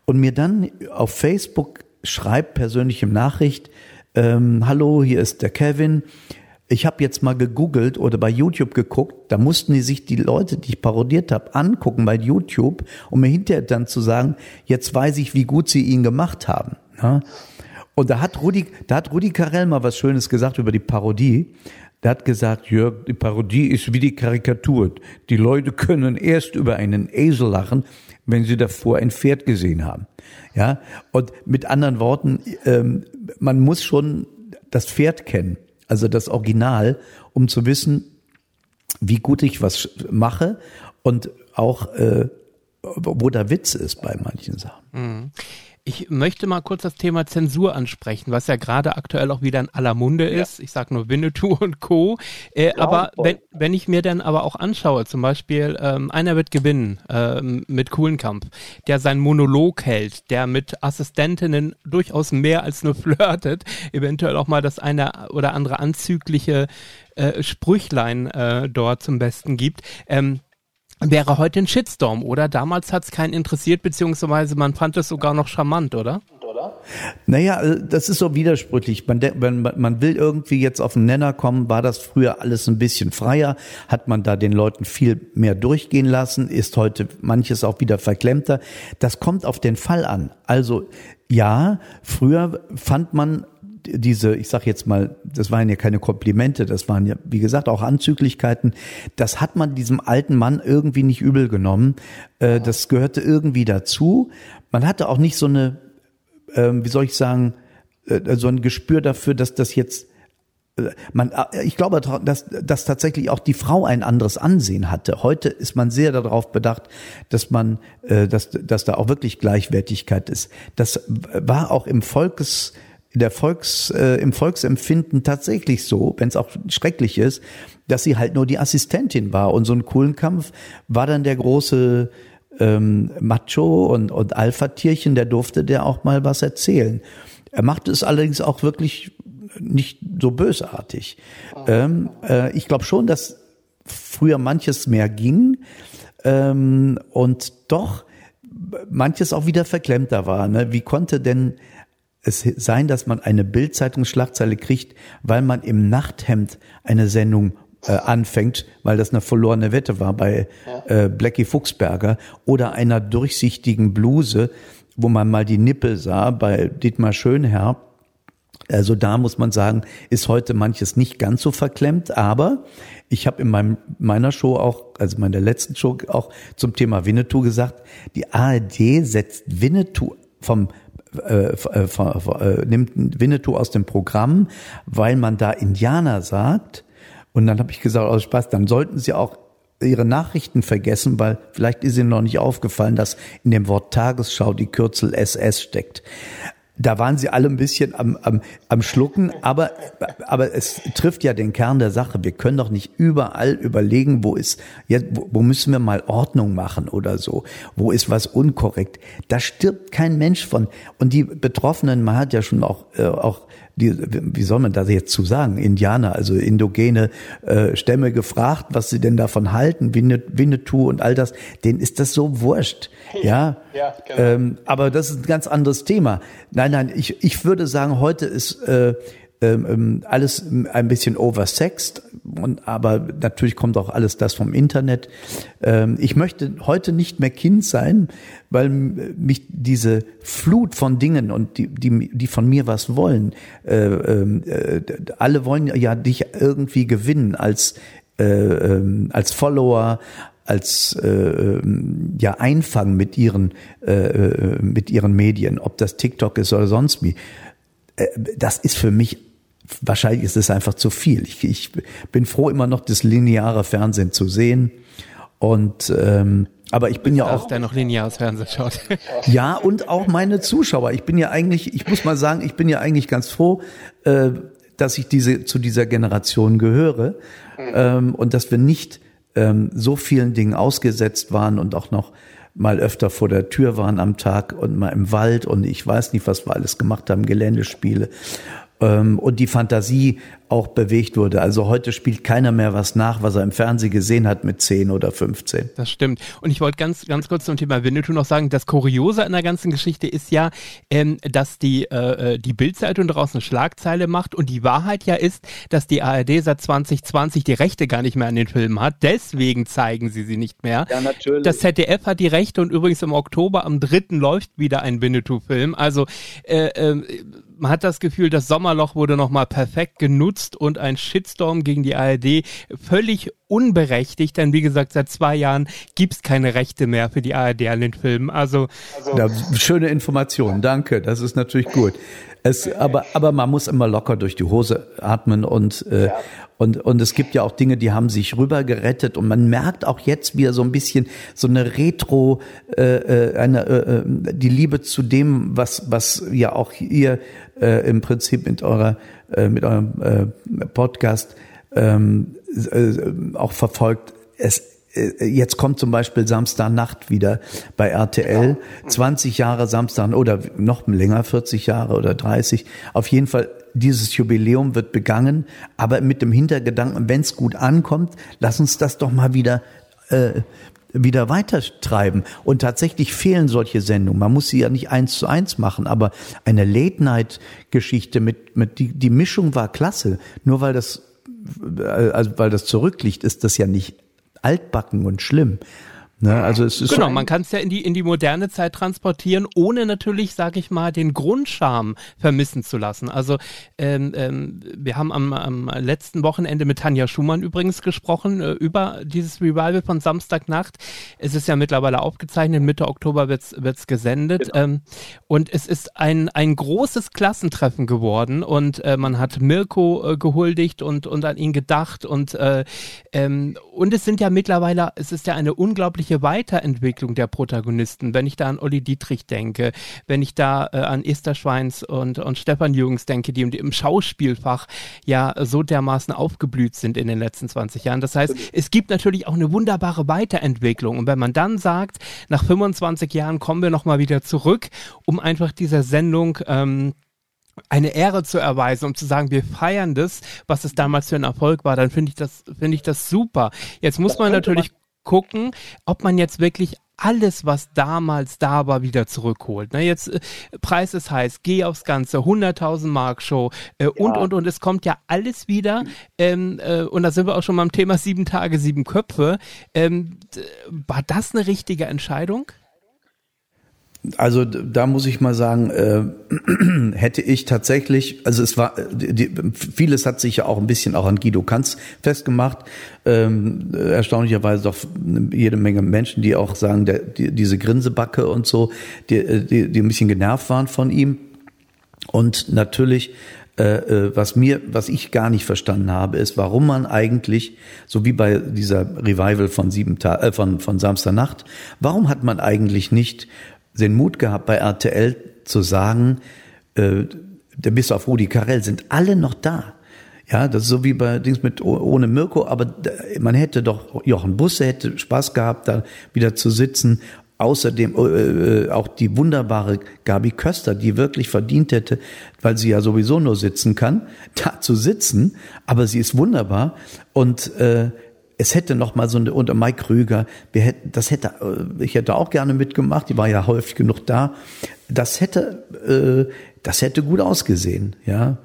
und mir dann auf Facebook schreibt persönlich im Nachricht, ähm, hallo, hier ist der Kevin. Ich habe jetzt mal gegoogelt oder bei YouTube geguckt, da mussten die sich die Leute, die ich parodiert habe, angucken bei YouTube, um mir hinterher dann zu sagen, jetzt weiß ich, wie gut sie ihn gemacht haben. Ja? Und da hat Rudi, da hat Rudi Carell mal was Schönes gesagt über die Parodie. Der hat gesagt, Jörg, die Parodie ist wie die Karikatur. Die Leute können erst über einen Esel lachen, wenn sie davor ein Pferd gesehen haben. Ja, und mit anderen Worten, ähm, man muss schon das Pferd kennen, also das Original, um zu wissen, wie gut ich was mache und auch äh, wo der Witz ist bei manchen Sachen. Mhm. Ich möchte mal kurz das Thema Zensur ansprechen, was ja gerade aktuell auch wieder in aller Munde ist. Ja. Ich sage nur Winnetou und Co. Äh, ja, aber wenn, wenn ich mir dann aber auch anschaue, zum Beispiel ähm, einer wird gewinnen ähm, mit Kuhlenkamp, der seinen Monolog hält, der mit Assistentinnen durchaus mehr als nur flirtet, eventuell auch mal das eine oder andere anzügliche äh, Sprüchlein äh, dort zum Besten gibt. Ähm, wäre heute ein Shitstorm, oder? Damals hat es keinen interessiert, beziehungsweise man fand es sogar noch charmant, oder? Naja, äh, das ist so widersprüchlich. Man, wenn man will irgendwie jetzt auf den Nenner kommen, war das früher alles ein bisschen freier, hat man da den Leuten viel mehr durchgehen lassen, ist heute manches auch wieder verklemmter. Das kommt auf den Fall an. Also ja, früher fand man diese, ich sag jetzt mal, das waren ja keine Komplimente, das waren ja, wie gesagt, auch Anzüglichkeiten. Das hat man diesem alten Mann irgendwie nicht übel genommen. Äh, das gehörte irgendwie dazu. Man hatte auch nicht so eine, äh, wie soll ich sagen, äh, so ein Gespür dafür, dass das jetzt äh, man, äh, ich glaube, dass, dass tatsächlich auch die Frau ein anderes Ansehen hatte. Heute ist man sehr darauf bedacht, dass man, äh, dass, dass da auch wirklich Gleichwertigkeit ist. Das war auch im Volkes, der Volks, äh, im Volksempfinden tatsächlich so, wenn es auch schrecklich ist, dass sie halt nur die Assistentin war. Und so ein coolen Kampf war dann der große ähm, Macho und, und Alpha-Tierchen, der durfte der auch mal was erzählen. Er machte es allerdings auch wirklich nicht so bösartig. Ähm, äh, ich glaube schon, dass früher manches mehr ging ähm, und doch manches auch wieder verklemmter war. Ne? Wie konnte denn es sein, dass man eine Bildzeitungsschlagzeile kriegt, weil man im Nachthemd eine Sendung äh, anfängt, weil das eine verlorene Wette war bei äh, Blackie Fuchsberger oder einer durchsichtigen Bluse, wo man mal die Nippel sah bei Dietmar Schönherr. Also da muss man sagen, ist heute manches nicht ganz so verklemmt, aber ich habe in meinem, meiner Show auch, also meiner letzten Show auch zum Thema Winnetou gesagt, die ARD setzt Winnetou vom äh, äh, äh, nimmt Winnetou aus dem Programm, weil man da Indianer sagt. Und dann habe ich gesagt, aus Spaß, dann sollten Sie auch Ihre Nachrichten vergessen, weil vielleicht ist Ihnen noch nicht aufgefallen, dass in dem Wort Tagesschau die Kürzel SS steckt da waren sie alle ein bisschen am, am, am Schlucken, aber, aber es trifft ja den Kern der Sache. Wir können doch nicht überall überlegen, wo ist, ja, wo, wo müssen wir mal Ordnung machen oder so, wo ist was unkorrekt. Da stirbt kein Mensch von. Und die Betroffenen, man hat ja schon auch, äh, auch die, wie soll man das jetzt zu sagen, Indianer, also indogene äh, Stämme gefragt, was sie denn davon halten, Winnetou und all das, denen ist das so wurscht. Ja, ja genau. ähm, aber das ist ein ganz anderes Thema. Nein, nein, ich, ich würde sagen, heute ist äh, ähm, ähm, alles ein bisschen oversexed, und, aber natürlich kommt auch alles das vom Internet. Ähm, ich möchte heute nicht mehr Kind sein, weil mich diese Flut von Dingen und die, die, die von mir was wollen, äh, ähm, äh, alle wollen ja dich irgendwie gewinnen als, äh, äh, als Follower, als äh, ja Einfang mit ihren äh, äh, mit ihren Medien, ob das TikTok ist oder sonst wie. Äh, das ist für mich wahrscheinlich ist es einfach zu viel. Ich, ich bin froh, immer noch das lineare Fernsehen zu sehen. Und ähm, aber ich bin ja auch der noch lineares Fernsehen schaut. ja und auch meine Zuschauer. Ich bin ja eigentlich, ich muss mal sagen, ich bin ja eigentlich ganz froh, äh, dass ich diese zu dieser Generation gehöre ähm, und dass wir nicht ähm, so vielen Dingen ausgesetzt waren und auch noch mal öfter vor der Tür waren am Tag und mal im Wald und ich weiß nicht, was wir alles gemacht haben, Geländespiele. Ähm, und die Fantasie auch bewegt wurde. Also heute spielt keiner mehr was nach, was er im Fernsehen gesehen hat mit 10 oder 15. Das stimmt. Und ich wollte ganz, ganz kurz zum Thema Winnetou noch sagen, das Kuriose in der ganzen Geschichte ist ja, ähm, dass die, äh, äh die Bildzeitung daraus eine Schlagzeile macht und die Wahrheit ja ist, dass die ARD seit 2020 die Rechte gar nicht mehr an den Filmen hat. Deswegen zeigen sie sie nicht mehr. Ja, natürlich. Das ZDF hat die Rechte und übrigens im Oktober am 3. läuft wieder ein Winnetou-Film. Also äh, äh, man hat das Gefühl, das Sommerloch wurde nochmal perfekt genutzt und ein Shitstorm gegen die ARD völlig unberechtigt, denn wie gesagt, seit zwei Jahren gibt's keine Rechte mehr für die ARD an den Filmen. Also, also ja, schöne Information, danke, das ist natürlich gut. Es, aber, aber man muss immer locker durch die Hose atmen und, äh, und, und es gibt ja auch Dinge, die haben sich rüber gerettet und man merkt auch jetzt wieder so ein bisschen so eine Retro, äh, äh eine, äh, äh, die Liebe zu dem, was, was ja auch ihr äh, im Prinzip mit eurer, äh, mit eurem äh, Podcast ähm, äh, auch verfolgt. Es, äh, jetzt kommt zum Beispiel Samstagnacht wieder bei RTL. 20 Jahre Samstag oder noch länger, 40 Jahre oder 30. Auf jeden Fall, dieses Jubiläum wird begangen, aber mit dem Hintergedanken, wenn es gut ankommt, lass uns das doch mal wieder äh, wieder weitertreiben. Und tatsächlich fehlen solche Sendungen. Man muss sie ja nicht eins zu eins machen, aber eine Late-Night-Geschichte mit, mit die, die Mischung war klasse. Nur weil das, äh, also weil das zurückliegt, ist das ja nicht altbacken und schlimm. Ne? Also es ist genau, man kann es ja in die in die moderne Zeit transportieren, ohne natürlich, sage ich mal, den Grundscham vermissen zu lassen. Also ähm, ähm, wir haben am, am letzten Wochenende mit Tanja Schumann übrigens gesprochen äh, über dieses Revival von Samstagnacht. Es ist ja mittlerweile aufgezeichnet, Mitte Oktober wird's wird's gesendet genau. ähm, und es ist ein ein großes Klassentreffen geworden und äh, man hat Mirko äh, gehuldigt und und an ihn gedacht und äh, ähm, und es sind ja mittlerweile, es ist ja eine unglaubliche unglaubliche Weiterentwicklung der Protagonisten. Wenn ich da an Olli Dietrich denke, wenn ich da äh, an Esther Schweins und, und Stefan Jürgens denke, die im Schauspielfach ja so dermaßen aufgeblüht sind in den letzten 20 Jahren. Das heißt, es gibt natürlich auch eine wunderbare Weiterentwicklung. Und wenn man dann sagt, nach 25 Jahren kommen wir nochmal wieder zurück, um einfach dieser Sendung ähm, eine Ehre zu erweisen, um zu sagen, wir feiern das, was es damals für ein Erfolg war, dann finde ich das, finde ich das super. Jetzt muss man natürlich gucken, ob man jetzt wirklich alles, was damals da war, wieder zurückholt. Ne, jetzt äh, Preis ist heiß, geh aufs Ganze, 100.000 Mark Show äh, ja. und und und es kommt ja alles wieder. Ähm, äh, und da sind wir auch schon beim Thema sieben Tage, sieben Köpfe. Ähm, war das eine richtige Entscheidung? Also da muss ich mal sagen, äh, hätte ich tatsächlich, also es war, die, vieles hat sich ja auch ein bisschen auch an Guido Kanz festgemacht. Ähm, erstaunlicherweise doch jede Menge Menschen, die auch sagen, der, die, diese Grinsebacke und so, die, die, die ein bisschen genervt waren von ihm. Und natürlich äh, äh, was mir, was ich gar nicht verstanden habe, ist, warum man eigentlich, so wie bei dieser Revival von sieben Ta äh, von von Samstagnacht, warum hat man eigentlich nicht den Mut gehabt, bei RTL zu sagen, äh, bis auf Rudi Carell sind alle noch da. Ja, das ist so wie bei Dings mit ohne Mirko, aber man hätte doch Jochen Busse hätte Spaß gehabt, da wieder zu sitzen. Außerdem äh, äh, auch die wunderbare Gabi Köster, die wirklich verdient hätte, weil sie ja sowieso nur sitzen kann, da zu sitzen. Aber sie ist wunderbar und äh, es hätte noch mal so eine unter Mike Krüger, wir hätten, das hätte, äh, ich hätte auch gerne mitgemacht, die war ja häufig genug da. Das hätte, äh, das hätte gut ausgesehen, ja.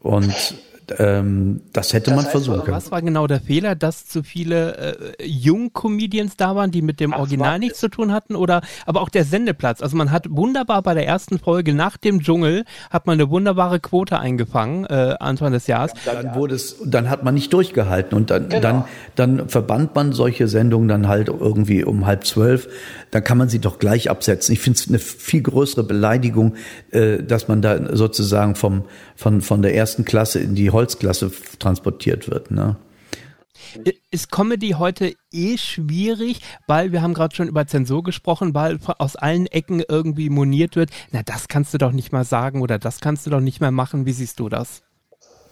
Und ähm, das hätte das man heißt, versuchen können. Was war genau der Fehler, dass zu viele äh, Jung-Comedians da waren, die mit dem Ach, Original nichts zu tun hatten? Oder aber auch der Sendeplatz. Also man hat wunderbar bei der ersten Folge nach dem Dschungel hat man eine wunderbare Quote eingefangen, äh, Anfang des Jahres. Dann wurde es, dann hat man nicht durchgehalten und dann, genau. dann, dann verband man solche Sendungen dann halt irgendwie um halb zwölf. Dann kann man sie doch gleich absetzen. Ich finde es eine viel größere Beleidigung, äh, dass man da sozusagen vom, von, von der ersten Klasse in die Holzklasse transportiert wird. Ne? Ist Comedy heute eh schwierig, weil wir haben gerade schon über Zensur gesprochen, weil aus allen Ecken irgendwie moniert wird, na das kannst du doch nicht mal sagen oder das kannst du doch nicht mehr machen. Wie siehst du das?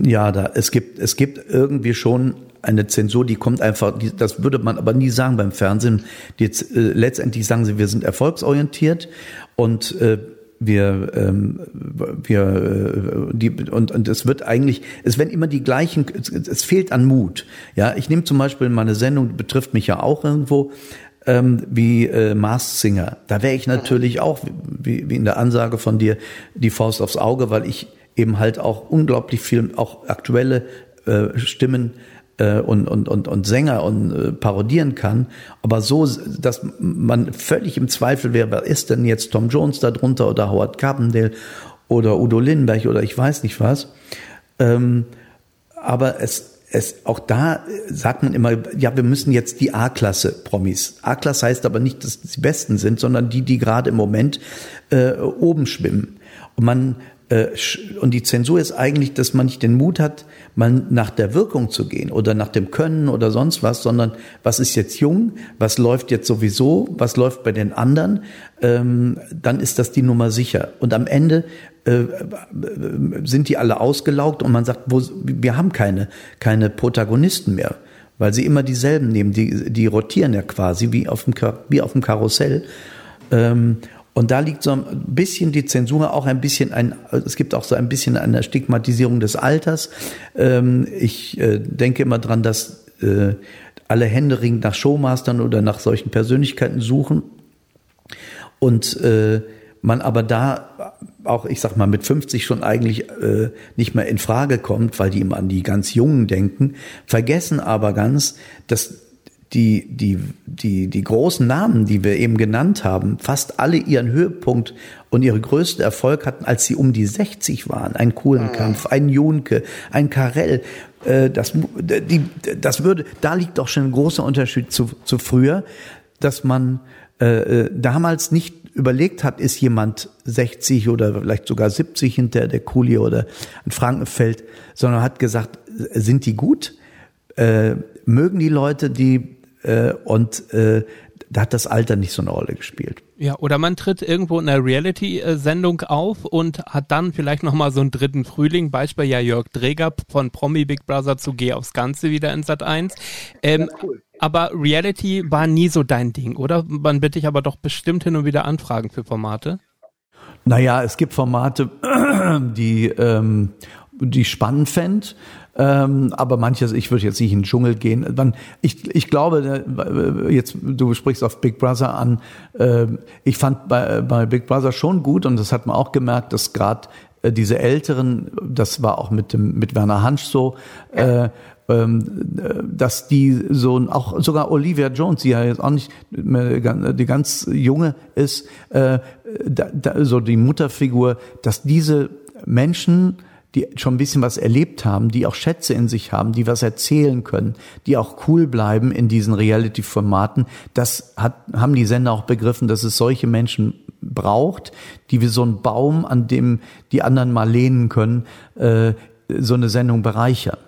Ja, da es gibt es gibt irgendwie schon eine Zensur, die kommt einfach, die, das würde man aber nie sagen beim Fernsehen. Die, äh, letztendlich sagen sie, wir sind erfolgsorientiert und äh, wir ähm, wir äh, die und und es wird eigentlich es werden immer die gleichen es, es fehlt an Mut ja ich nehme zum Beispiel meine Sendung betrifft mich ja auch irgendwo ähm, wie äh, Mars Singer da wäre ich natürlich auch wie, wie in der Ansage von dir die Faust aufs Auge weil ich eben halt auch unglaublich viel auch aktuelle äh, Stimmen äh, und, und, und, und Sänger und äh, parodieren kann, aber so, dass man völlig im Zweifel wäre, wer ist denn jetzt Tom Jones darunter oder Howard Carpendale oder Udo Lindenberg oder ich weiß nicht was. Ähm, aber es, es, auch da sagt man immer, ja, wir müssen jetzt die A-Klasse Promis. A-Klasse heißt aber nicht, dass die Besten sind, sondern die, die gerade im Moment äh, oben schwimmen. Und man und die Zensur ist eigentlich, dass man nicht den Mut hat, mal nach der Wirkung zu gehen oder nach dem Können oder sonst was, sondern was ist jetzt jung, was läuft jetzt sowieso, was läuft bei den anderen, ähm, dann ist das die Nummer sicher. Und am Ende äh, sind die alle ausgelaugt und man sagt, wir haben keine, keine Protagonisten mehr, weil sie immer dieselben nehmen, die, die rotieren ja quasi wie auf dem, wie auf dem Karussell. Ähm, und da liegt so ein bisschen die Zensur, auch ein bisschen ein, es gibt auch so ein bisschen eine Stigmatisierung des Alters. Ähm, ich äh, denke immer dran, dass äh, alle händeringend nach Showmastern oder nach solchen Persönlichkeiten suchen. Und äh, man aber da auch, ich sag mal, mit 50 schon eigentlich äh, nicht mehr in Frage kommt, weil die immer an die ganz Jungen denken, vergessen aber ganz, dass die, die, die, die großen Namen, die wir eben genannt haben, fast alle ihren Höhepunkt und ihre größten Erfolg hatten, als sie um die 60 waren. Ein Kuhlenkampf, ein Junke, ein Karell. Äh, das, die, das würde, da liegt doch schon ein großer Unterschied zu, zu früher, dass man äh, äh damals nicht überlegt hat, ist jemand 60 oder vielleicht sogar 70 hinter der Kuli oder ein Frankenfeld, sondern hat gesagt, sind die gut? Äh, mögen die Leute die äh, und äh, da hat das Alter nicht so eine Rolle gespielt. Ja, oder man tritt irgendwo in einer Reality-Sendung auf und hat dann vielleicht nochmal so einen dritten Frühling, Beispiel ja Jörg Dreger von Promi Big Brother zu Geh aufs Ganze wieder in Sat 1. Ähm, ja, cool. Aber Reality war nie so dein Ding, oder? Man bitte ich aber doch bestimmt hin und wieder Anfragen für Formate. Naja, es gibt Formate, die, ähm, die ich spannend fände. Ähm, aber manches, ich würde jetzt nicht in den Dschungel gehen. Man, ich, ich glaube, äh, jetzt, du sprichst auf Big Brother an. Äh, ich fand bei, bei Big Brother schon gut und das hat man auch gemerkt, dass gerade äh, diese Älteren, das war auch mit dem mit Werner Hansch so, äh, ähm, dass die so auch sogar Olivia Jones, die ja jetzt auch nicht mehr die ganz junge ist, äh, so die Mutterfigur, dass diese Menschen die schon ein bisschen was erlebt haben, die auch Schätze in sich haben, die was erzählen können, die auch cool bleiben in diesen Reality-Formaten. Das hat, haben die Sender auch begriffen, dass es solche Menschen braucht, die wie so ein Baum, an dem die anderen mal lehnen können, äh, so eine Sendung bereichern.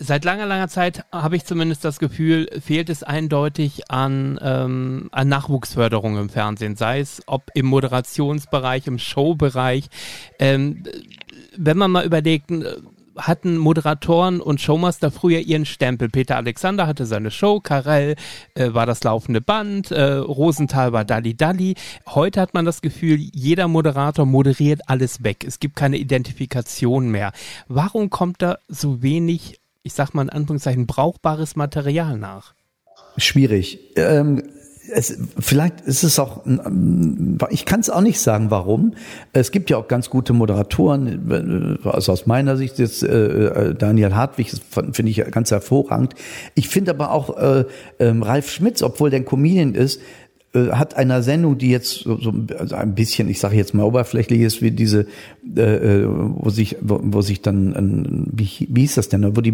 Seit langer, langer Zeit habe ich zumindest das Gefühl, fehlt es eindeutig an, ähm, an Nachwuchsförderung im Fernsehen, sei es ob im Moderationsbereich, im Showbereich. Ähm, wenn man mal überlegt, äh, hatten Moderatoren und Showmaster früher ihren Stempel. Peter Alexander hatte seine Show, Karel äh, war das laufende Band, äh, Rosenthal war Dalli Dalli. Heute hat man das Gefühl, jeder Moderator moderiert alles weg. Es gibt keine Identifikation mehr. Warum kommt da so wenig ich sag mal in Anführungszeichen, brauchbares Material nach? Schwierig. Ähm, es, vielleicht ist es auch, ich kann es auch nicht sagen, warum. Es gibt ja auch ganz gute Moderatoren, also aus meiner Sicht jetzt äh, Daniel Hartwig, finde ich ganz hervorragend. Ich finde aber auch äh, äh, Ralf Schmitz, obwohl der ein Comedian ist, äh, hat einer Sendung, die jetzt so, so also ein bisschen, ich sage jetzt mal oberflächlich ist, wie diese, äh, äh wo sich, wo, wo sich dann, äh, wie, wie hieß das denn, wo die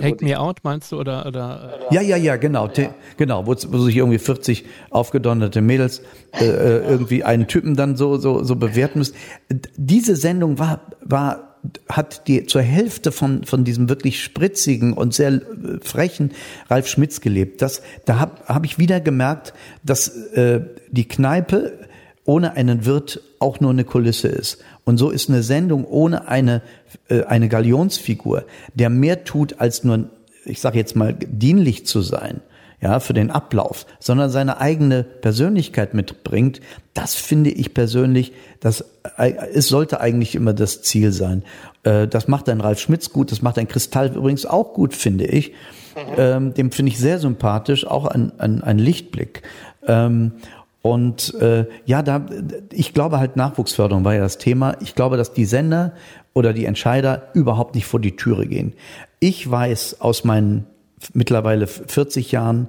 Take Me Out meinst du oder oder? Ja, ja, ja, genau, ja. genau, wo, wo sich irgendwie 40 aufgedonnerte Mädels äh, irgendwie einen Typen dann so so so bewerten müssen. Diese Sendung war war hat die zur Hälfte von, von diesem wirklich spritzigen und sehr äh, frechen Ralf Schmitz gelebt. Das, da habe hab ich wieder gemerkt, dass äh, die Kneipe ohne einen Wirt auch nur eine Kulisse ist. Und so ist eine Sendung ohne eine, äh, eine Galionsfigur, der mehr tut, als nur, ich sage jetzt mal, dienlich zu sein, ja, für den Ablauf, sondern seine eigene Persönlichkeit mitbringt, das finde ich persönlich, das äh, es sollte eigentlich immer das Ziel sein. Äh, das macht ein Ralf Schmitz gut, das macht ein Kristall übrigens auch gut, finde ich. Mhm. Ähm, dem finde ich sehr sympathisch, auch ein, ein, ein Lichtblick. Ähm, und äh, ja, da ich glaube halt Nachwuchsförderung war ja das Thema. Ich glaube, dass die Sender oder die Entscheider überhaupt nicht vor die Türe gehen. Ich weiß aus meinen mittlerweile 40 Jahren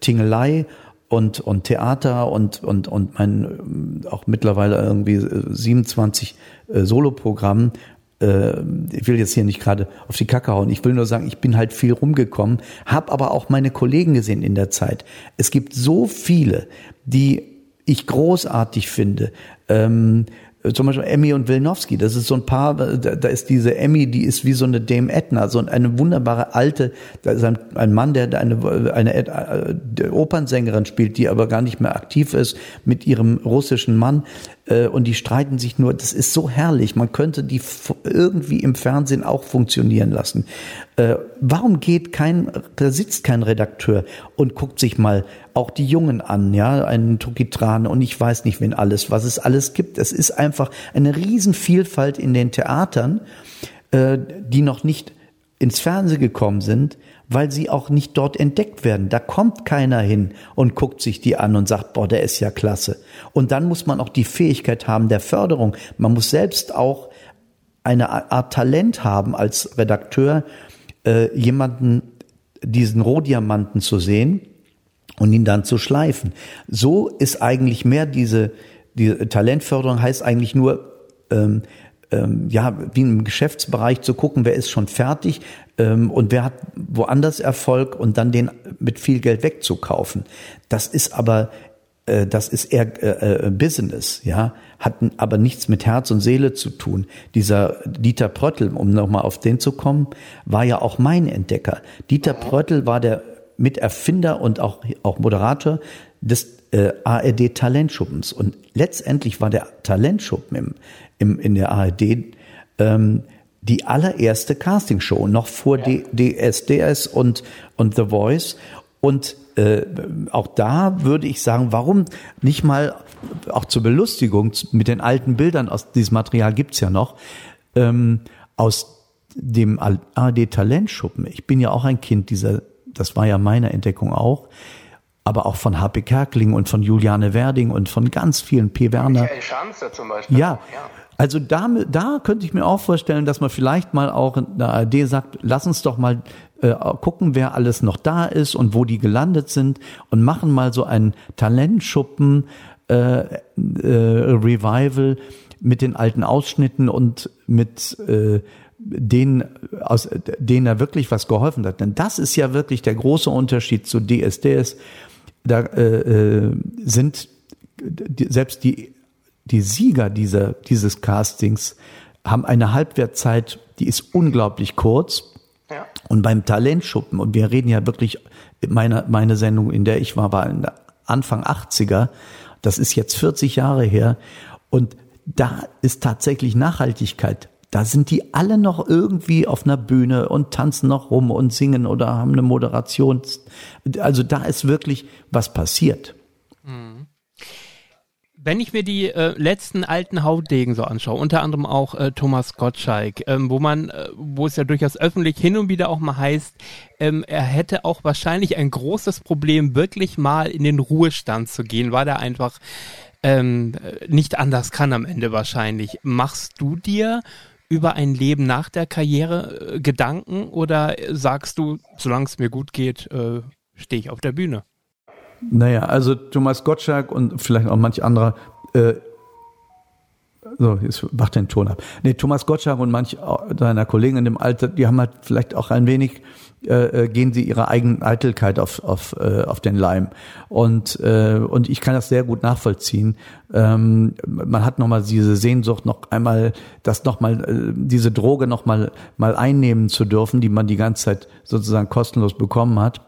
Tingelei und, und Theater und, und, und mein auch mittlerweile irgendwie 27 äh, Soloprogrammen. Äh, ich will jetzt hier nicht gerade auf die Kacke hauen. Ich will nur sagen, ich bin halt viel rumgekommen, habe aber auch meine Kollegen gesehen in der Zeit. Es gibt so viele, die ich großartig finde. Ähm, äh, zum Beispiel Emmy und Wilnowski, das ist so ein Paar, da, da ist diese Emmy, die ist wie so eine Dame Edna, so eine wunderbare alte, da ist ein, ein Mann, der eine, eine, eine Opernsängerin spielt, die aber gar nicht mehr aktiv ist, mit ihrem russischen Mann. äh, und die streiten sich nur, das ist so herrlich, man könnte die irgendwie im Fernsehen auch funktionieren lassen. Äh, warum geht kein, da sitzt kein Redakteur und guckt sich mal auch die Jungen an, ja, einen Tukitran und ich weiß nicht, wen alles, was es alles gibt. Es ist einfach eine Riesenvielfalt in den Theatern, äh, die noch nicht ins Fernsehen gekommen sind, weil sie auch nicht dort entdeckt werden. Da kommt keiner hin und guckt sich die an und sagt, boah, der ist ja klasse. Und dann muss man auch die Fähigkeit haben der Förderung. Man muss selbst auch eine Art Talent haben als Redakteur, äh, jemanden diesen Rohdiamanten zu sehen und ihn dann zu schleifen. So ist eigentlich mehr diese, die Talentförderung heißt eigentlich nur, ähm, ähm, ja, wie im Geschäftsbereich zu gucken, wer ist schon fertig ähm, und wer hat woanders Erfolg und dann den mit viel Geld wegzukaufen. Das ist aber äh, das ist eher äh, äh, Business, ja, hat aber nichts mit Herz und Seele zu tun. Dieser Dieter Pröttl, um nochmal auf den zu kommen, war ja auch mein Entdecker. Dieter Pröttl war der Miterfinder und auch, auch Moderator des äh, ARD Talentschuppens. Und letztendlich war der Talentschuppen im, im, in der ARD ähm, die allererste Castingshow, noch vor ja. DSDS und, und The Voice. Und äh, auch da würde ich sagen, warum nicht mal auch zur Belustigung mit den alten Bildern aus diesem Material gibt's ja noch, ähm, aus dem ARD Talentschuppen. Ich bin ja auch ein Kind dieser, das war ja meine Entdeckung auch, aber auch von HP Kerkling und von Juliane Werding und von ganz vielen P. Werner. Michael Schanze zum Beispiel. Ja, ja. Also da, da könnte ich mir auch vorstellen, dass man vielleicht mal auch in der ARD sagt, lass uns doch mal äh, gucken, wer alles noch da ist und wo die gelandet sind und machen mal so einen Talentschuppen äh, äh, Revival mit den alten Ausschnitten und mit äh, denen, aus denen er wirklich was geholfen hat. Denn das ist ja wirklich der große Unterschied zu DSDS. Da äh, äh, sind die, selbst die die Sieger dieser, dieses Castings haben eine Halbwertzeit, die ist unglaublich kurz. Ja. Und beim Talentschuppen, und wir reden ja wirklich, meine, meine Sendung, in der ich war, war Anfang 80er, das ist jetzt 40 Jahre her, und da ist tatsächlich Nachhaltigkeit. Da sind die alle noch irgendwie auf einer Bühne und tanzen noch rum und singen oder haben eine Moderation. Also da ist wirklich was passiert. Mhm wenn ich mir die äh, letzten alten Hautdegen so anschaue, unter anderem auch äh, Thomas Gottschalk, ähm, wo man, äh, wo es ja durchaus öffentlich hin und wieder auch mal heißt, ähm, er hätte auch wahrscheinlich ein großes Problem, wirklich mal in den Ruhestand zu gehen, weil er einfach ähm, nicht anders kann am Ende wahrscheinlich. Machst du dir über ein Leben nach der Karriere äh, Gedanken oder sagst du, solange es mir gut geht, äh, stehe ich auf der Bühne? Naja, also Thomas Gottschalk und vielleicht auch manch anderer, äh, so, jetzt macht den Ton ab. Nee, Thomas Gottschalk und manch seiner Kollegen in dem Alter, die haben halt vielleicht auch ein wenig, äh, äh, gehen sie ihrer eigenen Eitelkeit auf, auf, äh, auf den Leim. Und, äh, und ich kann das sehr gut nachvollziehen. Ähm, man hat nochmal diese Sehnsucht, noch einmal, das nochmal, äh, diese Droge nochmal mal einnehmen zu dürfen, die man die ganze Zeit sozusagen kostenlos bekommen hat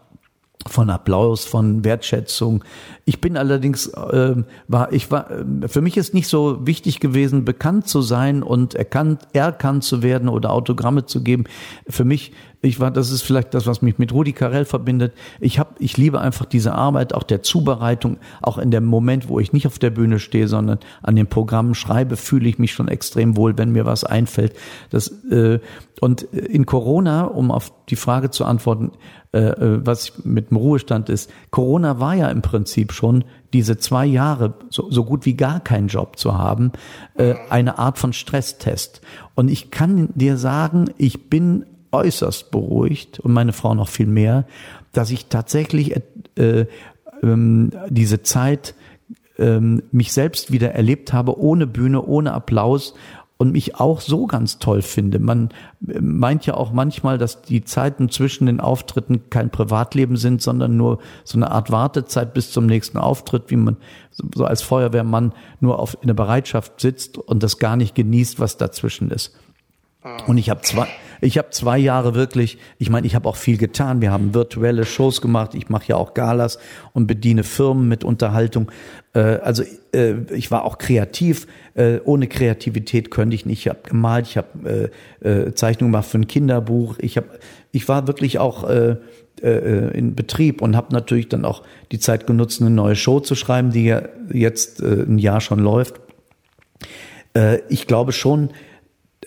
von Applaus, von Wertschätzung. Ich bin allerdings, äh, war, ich war, äh, für mich ist nicht so wichtig gewesen, bekannt zu sein und erkannt, erkannt zu werden oder Autogramme zu geben. Für mich ich war, das ist vielleicht das, was mich mit Rudi Carell verbindet. Ich habe, ich liebe einfach diese Arbeit, auch der Zubereitung, auch in dem Moment, wo ich nicht auf der Bühne stehe, sondern an den Programmen schreibe, fühle ich mich schon extrem wohl, wenn mir was einfällt. Das äh, und in Corona, um auf die Frage zu antworten, äh, äh was mit dem Ruhestand ist. Corona war ja im Prinzip schon diese zwei Jahre so, so gut wie gar keinen Job zu haben, äh, eine Art von Stresstest. Und ich kann dir sagen, ich bin äußerst beruhigt und meine Frau noch viel mehr, dass ich tatsächlich äh, ähm, diese Zeit ähm, mich selbst wieder erlebt habe, ohne Bühne, ohne Applaus und mich auch so ganz toll finde. Man äh, meint ja auch manchmal, dass die Zeiten zwischen den Auftritten kein Privatleben sind, sondern nur so eine Art Wartezeit bis zum nächsten Auftritt, wie man so als Feuerwehrmann nur auf in der Bereitschaft sitzt und das gar nicht genießt, was dazwischen ist. Und ich habe zwei, ich habe zwei Jahre wirklich, ich meine, ich habe auch viel getan. Wir haben virtuelle Shows gemacht. Ich mache ja auch Galas und bediene Firmen mit Unterhaltung. Äh, also äh, ich war auch kreativ. Äh, ohne Kreativität könnte ich nicht. Ich habe gemalt, ich habe Zeichnungen gemacht für ein Kinderbuch. Ich habe, ich war wirklich auch in Betrieb und habe natürlich dann auch die Zeit genutzt, eine neue Show zu schreiben, die ja jetzt ein Jahr schon läuft. Ich glaube schon,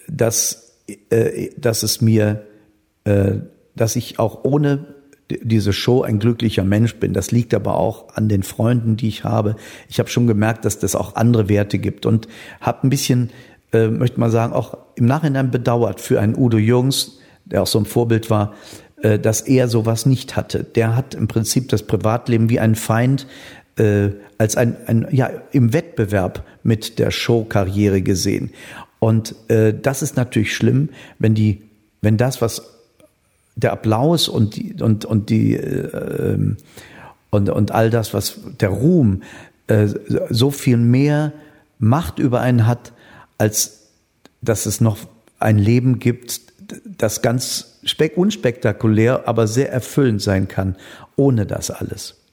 dass äh, dass es mir, äh, dass ich auch ohne diese Show ein glücklicher Mensch bin. Das liegt aber auch an den Freunden, die ich habe. Ich habe schon gemerkt, dass das auch andere Werte gibt und habe ein bisschen, äh, möchte mal sagen, auch im Nachhinein bedauert für einen Udo Jürgens, der auch so ein Vorbild war, dass er sowas nicht hatte. Der hat im Prinzip das Privatleben wie ein Feind als ein, ein ja im Wettbewerb mit der Showkarriere gesehen. Und äh, das ist natürlich schlimm, wenn die, wenn das, was der Applaus und die, und, und die äh, ähm, und, und all das, was der Ruhm äh, so viel mehr Macht über einen hat, als dass es noch ein Leben gibt, das ganz unspektakulär, aber sehr erfüllend sein kann, ohne das alles.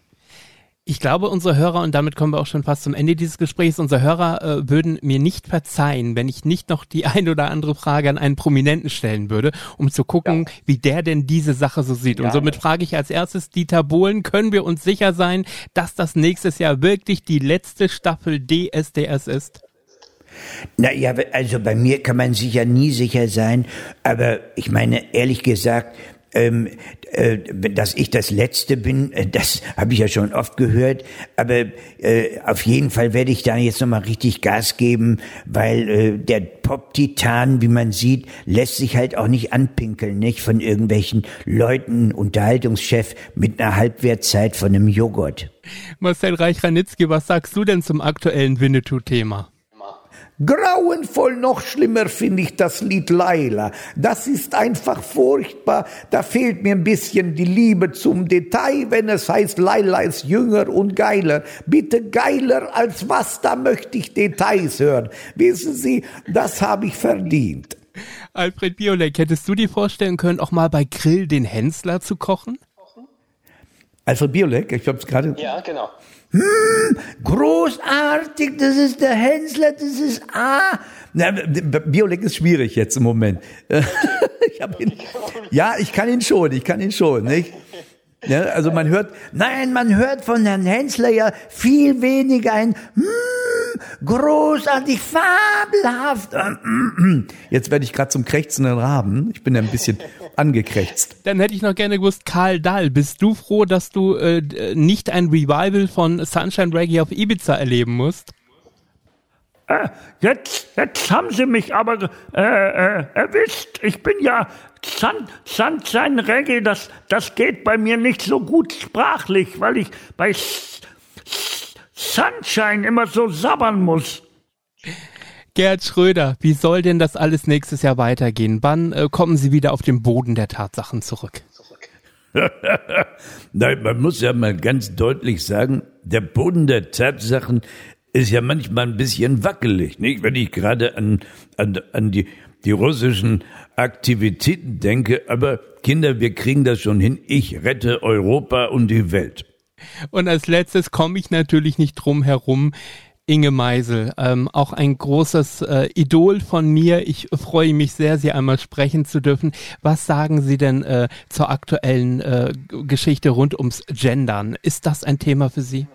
Ich glaube, unsere Hörer, und damit kommen wir auch schon fast zum Ende dieses Gesprächs, unsere Hörer äh, würden mir nicht verzeihen, wenn ich nicht noch die ein oder andere Frage an einen Prominenten stellen würde, um zu gucken, ja. wie der denn diese Sache so sieht. Ja, und somit frage ich als erstes Dieter Bohlen, können wir uns sicher sein, dass das nächstes Jahr wirklich die letzte Staffel DSDS ist? Naja, also bei mir kann man sich ja nie sicher sein, aber ich meine, ehrlich gesagt, ähm, äh, dass ich das Letzte bin, äh, das habe ich ja schon oft gehört. Aber äh, auf jeden Fall werde ich da jetzt nochmal richtig Gas geben, weil äh, der Pop-Titan, wie man sieht, lässt sich halt auch nicht anpinkeln, nicht von irgendwelchen Leuten, Unterhaltungschef mit einer Halbwertzeit von einem Joghurt. Marcel Reich-Ranitzky, was sagst du denn zum aktuellen Winnetou-Thema? Grauenvoll noch schlimmer finde ich das Lied Laila. Das ist einfach furchtbar. Da fehlt mir ein bisschen die Liebe zum Detail, wenn es heißt, Laila ist jünger und geiler. Bitte geiler als was, da möchte ich Details hören. Wissen Sie, das habe ich verdient. Alfred Biolek, hättest du dir vorstellen können, auch mal bei Grill den Hensler zu kochen? Alfred Biolek, ich habe es gerade. Ja, genau. Hm, großartig, das ist der Hensler, das ist ah. Na, Biolek ist schwierig jetzt im Moment. ich ihn, ja, ich kann ihn schon, ich kann ihn schon, nicht? Ja, also man hört, nein, man hört von Herrn Hensler ja viel weniger ein hm, großartig, fabelhaft. Jetzt werde ich gerade zum krächzenden Raben. Ich bin ja ein bisschen angekrächzt. Dann hätte ich noch gerne gewusst, Karl Dahl, bist du froh, dass du äh, nicht ein Revival von Sunshine Reggae auf Ibiza erleben musst? Äh, jetzt, jetzt haben Sie mich aber äh, äh, erwischt. Ich bin ja Sun, Sunshine Reggae, das, das geht bei mir nicht so gut sprachlich, weil ich bei Sunshine immer so sabbern muss. Gerhard Schröder, wie soll denn das alles nächstes Jahr weitergehen? Wann äh, kommen Sie wieder auf den Boden der Tatsachen zurück? Nein, man muss ja mal ganz deutlich sagen, der Boden der Tatsachen ist ja manchmal ein bisschen wackelig, nicht? Wenn ich gerade an, an, an die, die russischen Aktivitäten denke, aber Kinder, wir kriegen das schon hin. Ich rette Europa und die Welt. Und als letztes komme ich natürlich nicht drum herum, Inge Meisel, ähm, auch ein großes äh, Idol von mir. Ich freue mich sehr, Sie einmal sprechen zu dürfen. Was sagen Sie denn äh, zur aktuellen äh, Geschichte rund ums Gendern? Ist das ein Thema für Sie?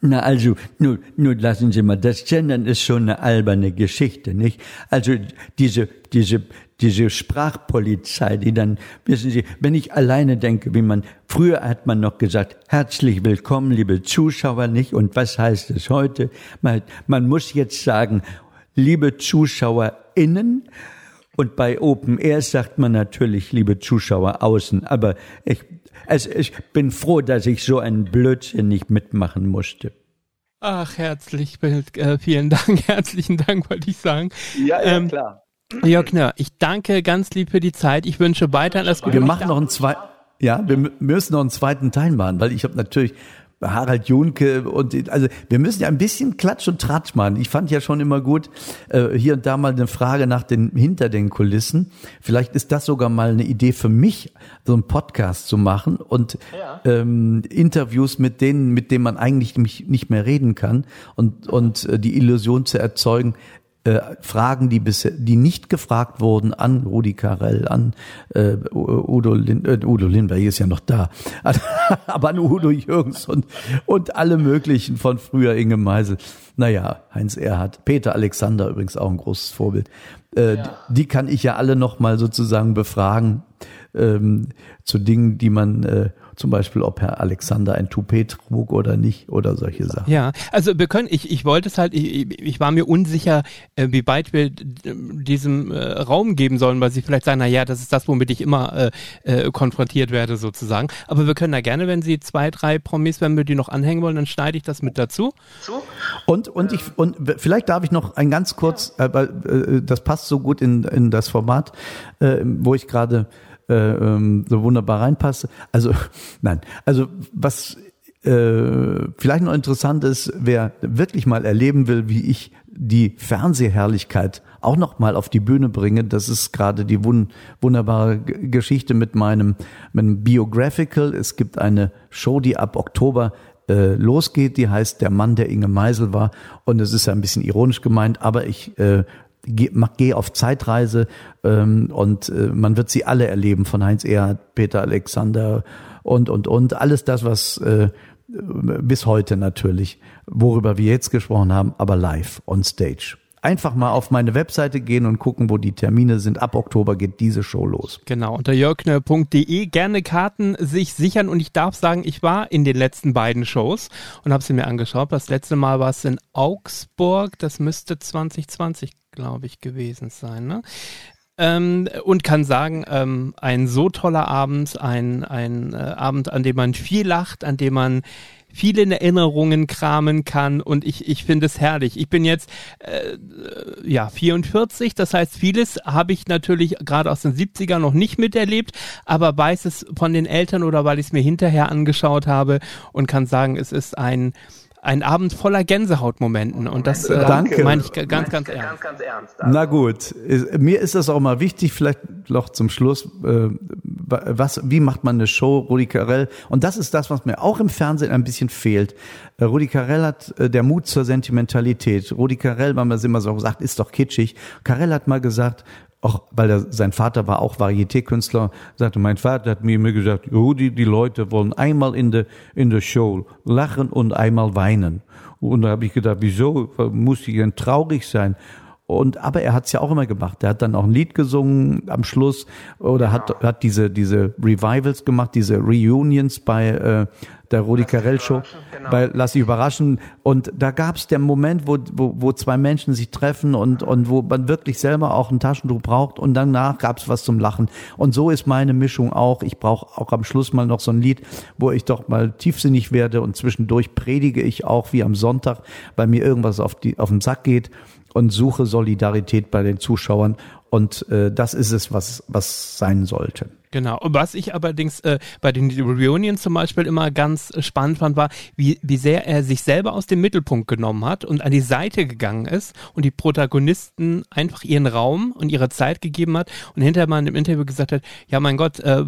Na also, nur, nur lassen Sie mal, das Gendern ist schon eine alberne Geschichte, nicht? Also diese, diese, diese Sprachpolizei, die dann, wissen Sie, wenn ich alleine denke, wie man, früher hat man noch gesagt, herzlich willkommen, liebe Zuschauer, nicht? Und was heißt es heute? Man, man muss jetzt sagen, liebe ZuschauerInnen, und bei Open Air sagt man natürlich, liebe Zuschauer außen, aber ich, Also ich bin froh, dass ich so einen Blödsinn nicht mitmachen musste. Ach, herzlich, äh, vielen Dank, herzlichen Dank, wollte ich sagen. Ja, ja, ähm, klar. Jörg Nör, ich danke ganz lieb für die Zeit. Ich wünsche weiter alles Gute. Wir machen noch einen zweiten, ja, wir müssen noch einen zweiten Teil machen, weil ich habe natürlich Harald Junke und also wir müssen ja ein bisschen Klatsch und Tratsch machen. Ich fand ja schon immer gut äh, hier und da mal eine Frage nach den hinter den Kulissen. Vielleicht ist das sogar mal eine Idee für mich, so einen Podcast zu machen und ja. ähm, Interviews mit denen, mit denen man eigentlich nicht mehr reden kann und und äh, die Illusion zu erzeugen, äh, Fragen, die bisher, die nicht gefragt wurden an Rudi Carell, an äh, Udo, Lin, äh, Udo Lindbergh ist ja noch da, aber an Udo Jürgens und, und alle möglichen von früher Inge Meisel. Naja, Heinz Erhardt, Peter Alexander übrigens auch ein großes Vorbild. Äh, ja. Die kann ich ja alle noch mal sozusagen befragen ähm, zu Dingen, die man äh, zum Beispiel, ob Herr Alexander ein Toupet trug oder nicht oder solche Sachen. Ja, also wir können, ich, ich wollte es halt, ich, ich war mir unsicher, äh, wie weit wir diesem äh, Raum geben sollen, weil sie vielleicht sagen, na ja, das ist das, womit ich immer äh, äh, konfrontiert werde sozusagen. Aber wir können da gerne, wenn Sie zwei, drei Promis, wenn wir die noch anhängen wollen, dann schneide ich das mit dazu. Und, und ich, und vielleicht darf ich noch ein ganz kurz, äh, weil äh, das passt so gut in, in das Format, wo ich gerade ähm, so wunderbar reinpasst. Also nein, also was äh, vielleicht noch interessant ist, wer wirklich mal erleben will, wie ich die Fernsehherrlichkeit auch noch mal auf die Bühne bringe. Das ist gerade die wun wunderbare Geschichte mit meinem, meinem Biographical. Es gibt eine Show, die ab Oktober äh, losgeht, die heißt Der Mann, der Inge Meisel war. Und es ist ein bisschen ironisch gemeint, aber ich äh, gehe geh auf Zeitreise ähm, und äh, man wird sie alle erleben, von Heinz Erhard, Peter Alexander und, und, und. Alles das, was äh, bis heute natürlich, worüber wir jetzt gesprochen haben, aber live, on stage. Einfach mal auf meine Webseite gehen und gucken, wo die Termine sind. Ab Oktober geht diese Show los. Genau, unter jörgner.de gerne Karten sich sichern. Und ich darf sagen, ich war in den letzten beiden Shows und habe sie mir angeschaut. Das letzte Mal war es in Augsburg. Das müsste 2020 glaube ich, gewesen sein. Ne? Ähm, und kann sagen, ähm, ein so toller Abend, ein, ein äh, Abend, an dem man viel lacht, an dem man viele Erinnerungen kramen kann und ich, ich finde es herrlich. Ich bin jetzt äh, ja 44, das heißt, vieles habe ich natürlich gerade aus den 70ern noch nicht miterlebt, aber weiß es von den Eltern oder weil ich es mir hinterher angeschaut habe und kann sagen, es ist ein ein Abend voller Gänsehautmomenten und das äh, Danke. meine ich ganz, ganz ernst. Ganz, ganz ernst Na gut, mir ist das auch mal wichtig, vielleicht noch zum Schluss, äh, was, wie macht man eine Show, Rudi Carell? Und das ist das, was mir auch im Fernsehen ein bisschen fehlt. Äh, Rudi Carell hat äh, der Mut zur Sentimentalität. Rudi Carell, weil man es immer so sagt, ist doch kitschig. Carell hat mal gesagt, auch weil er, sein Vater war auch Varieté-Künstler, sagte, mein Vater hat mir immer gesagt, Rudi, die Leute wollen einmal in der, in der Show lachen und einmal weinen. Und da habe ich gedacht, wieso muss ich denn traurig sein? Und aber er hat es ja auch immer gemacht. Er hat dann auch ein Lied gesungen am Schluss oder hat hat diese diese Revivals gemacht, diese Reunions bei äh, der Rudi Carell Show, genau. bei Lass sich überraschen. Und da gab es den Moment, wo, wo, wo zwei Menschen sich treffen und, und wo man wirklich selber auch ein Taschentuch braucht und danach gab es was zum Lachen. Und so ist meine Mischung auch. Ich brauche auch am Schluss mal noch so ein Lied, wo ich doch mal tiefsinnig werde und zwischendurch predige ich auch wie am Sonntag, weil mir irgendwas auf, die, auf den Sack geht und suche Solidarität bei den Zuschauern. Und äh, das ist es, was, was sein sollte. Genau. Was ich allerdings äh, bei den Reunions zum Beispiel immer ganz äh, spannend fand, war, wie, wie sehr er sich selber aus dem Mittelpunkt genommen hat und an die Seite gegangen ist und die Protagonisten einfach ihren Raum und ihre Zeit gegeben hat und hinterher mal im Interview gesagt hat, ja mein Gott, äh,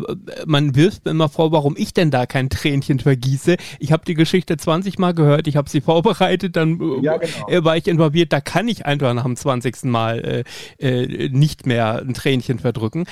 man wirft mir immer vor, warum ich denn da kein Tränchen vergieße. Ich habe die Geschichte 20 Mal gehört, ich habe sie vorbereitet, dann äh, ja, genau. Äh, war ich involviert, da kann ich einfach nach dem 20. Mal äh, nicht mehr ein Tränchen verdrücken.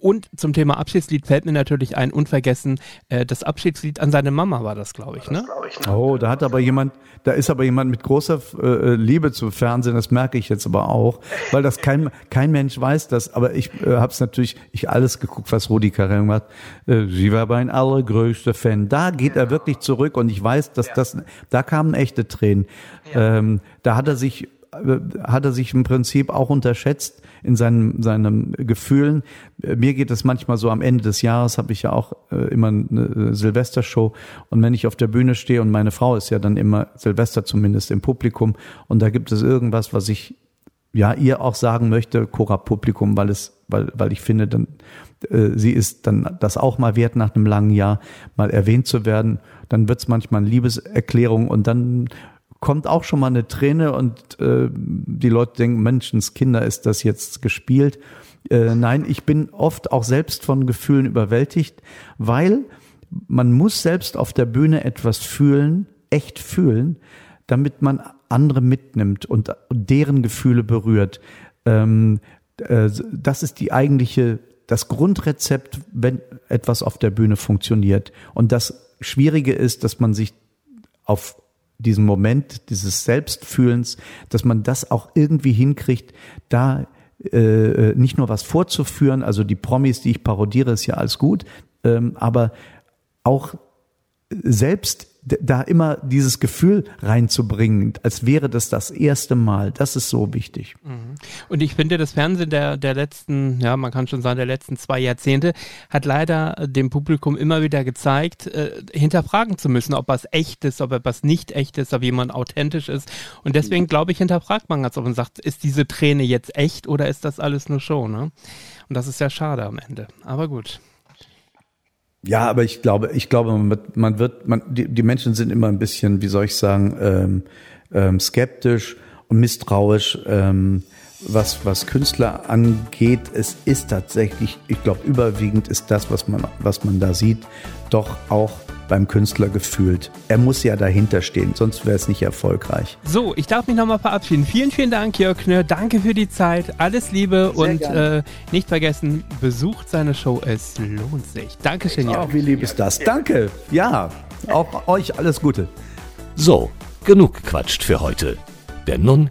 Und zum Thema Abschiedslied fällt mir natürlich ein, unvergessen, äh, das Abschiedslied an seine Mama war das, glaube ich, ne? Oh, da hat aber jemand, da ist aber jemand mit großer äh, Liebe zu Fernsehen, das merke ich jetzt aber auch, weil das kein, kein Mensch weiß das, aber ich äh, habe es natürlich, ich alles geguckt, was Rudi Carell macht. Äh, sie war mein allergrößter Fan. Da geht er wirklich zurück und ich weiß, dass das, da kamen echte Tränen. Ähm, da hat er sich hat er sich im Prinzip auch unterschätzt in seinen, seinen Gefühlen. Äh, mir geht es manchmal so am Ende des Jahres, habe ich ja auch äh, immer eine Silvestershow und wenn ich auf der Bühne stehe und meine Frau ist ja dann immer Silvester zumindest im Publikum und da gibt es irgendwas, was ich ja ihr auch sagen möchte, Cora Publikum, weil es, weil, weil ich finde, dann äh, sie ist dann das auch mal wert, nach einem langen Jahr mal erwähnt zu werden. Dann wird es manchmal eine Liebeserklärung und dann kommt auch schon mal eine Träne und äh, die Leute denken, Menschenskinder, ist das jetzt gespielt? Äh, nein, ich bin oft auch selbst von Gefühlen überwältigt, weil man muss selbst auf der Bühne etwas fühlen, echt fühlen, damit man andere mitnimmt und, deren Gefühle berührt. Ähm, äh, das ist die eigentliche, das Grundrezept, wenn etwas auf der Bühne funktioniert. Und das Schwierige ist, dass man sich auf diesen Moment dieses Selbstfühlens, dass man das auch irgendwie hinkriegt, da äh, nicht nur was vorzuführen, also die Promis, die ich parodiere, ist ja alles gut, ähm, aber auch selbst da immer dieses Gefühl reinzubringen, als wäre das das erste Mal. Das ist so wichtig. Mhm. Und ich finde, das Fernsehen der, der letzten, ja, man kann schon sagen, der letzten zwei Jahrzehnte hat leider dem Publikum immer wieder gezeigt, äh, hinterfragen zu müssen, ob was echt ist, ob etwas nicht echt ist, ob jemand authentisch ist. Und deswegen glaube ich, hinterfragt man ganz oft und sagt, ist diese Träne jetzt echt oder ist das alles nur Show, ne? Und das ist ja schade am Ende. Aber gut. Ja, aber ich glaube, ich glaube, man wird, man wird, man, die, die Menschen sind immer ein bisschen, wie soll ich sagen, ähm, ähm, skeptisch und misstrauisch, ähm, was, was Künstler angeht. Es ist tatsächlich, ich glaube, überwiegend ist das, was man, was man da sieht, doch auch beim Künstler gefühlt. Er muss ja dahinter stehen, sonst wäre es nicht erfolgreich. So, ich darf mich nochmal verabschieden. Vielen, vielen Dank, Jörg Knör. Danke für die Zeit. Alles Liebe Sehr und äh, nicht vergessen, besucht seine Show. Es lohnt sich. Dankeschön, Jörg. Oh, wie lieb ist das. Danke. Ja, auch euch alles Gute. So, genug quatscht für heute. Denn nun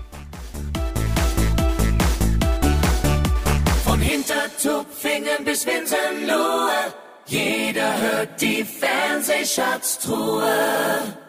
Tupfingen bis Winsenlohe. Jeder hört die Fernsehschatztruhe.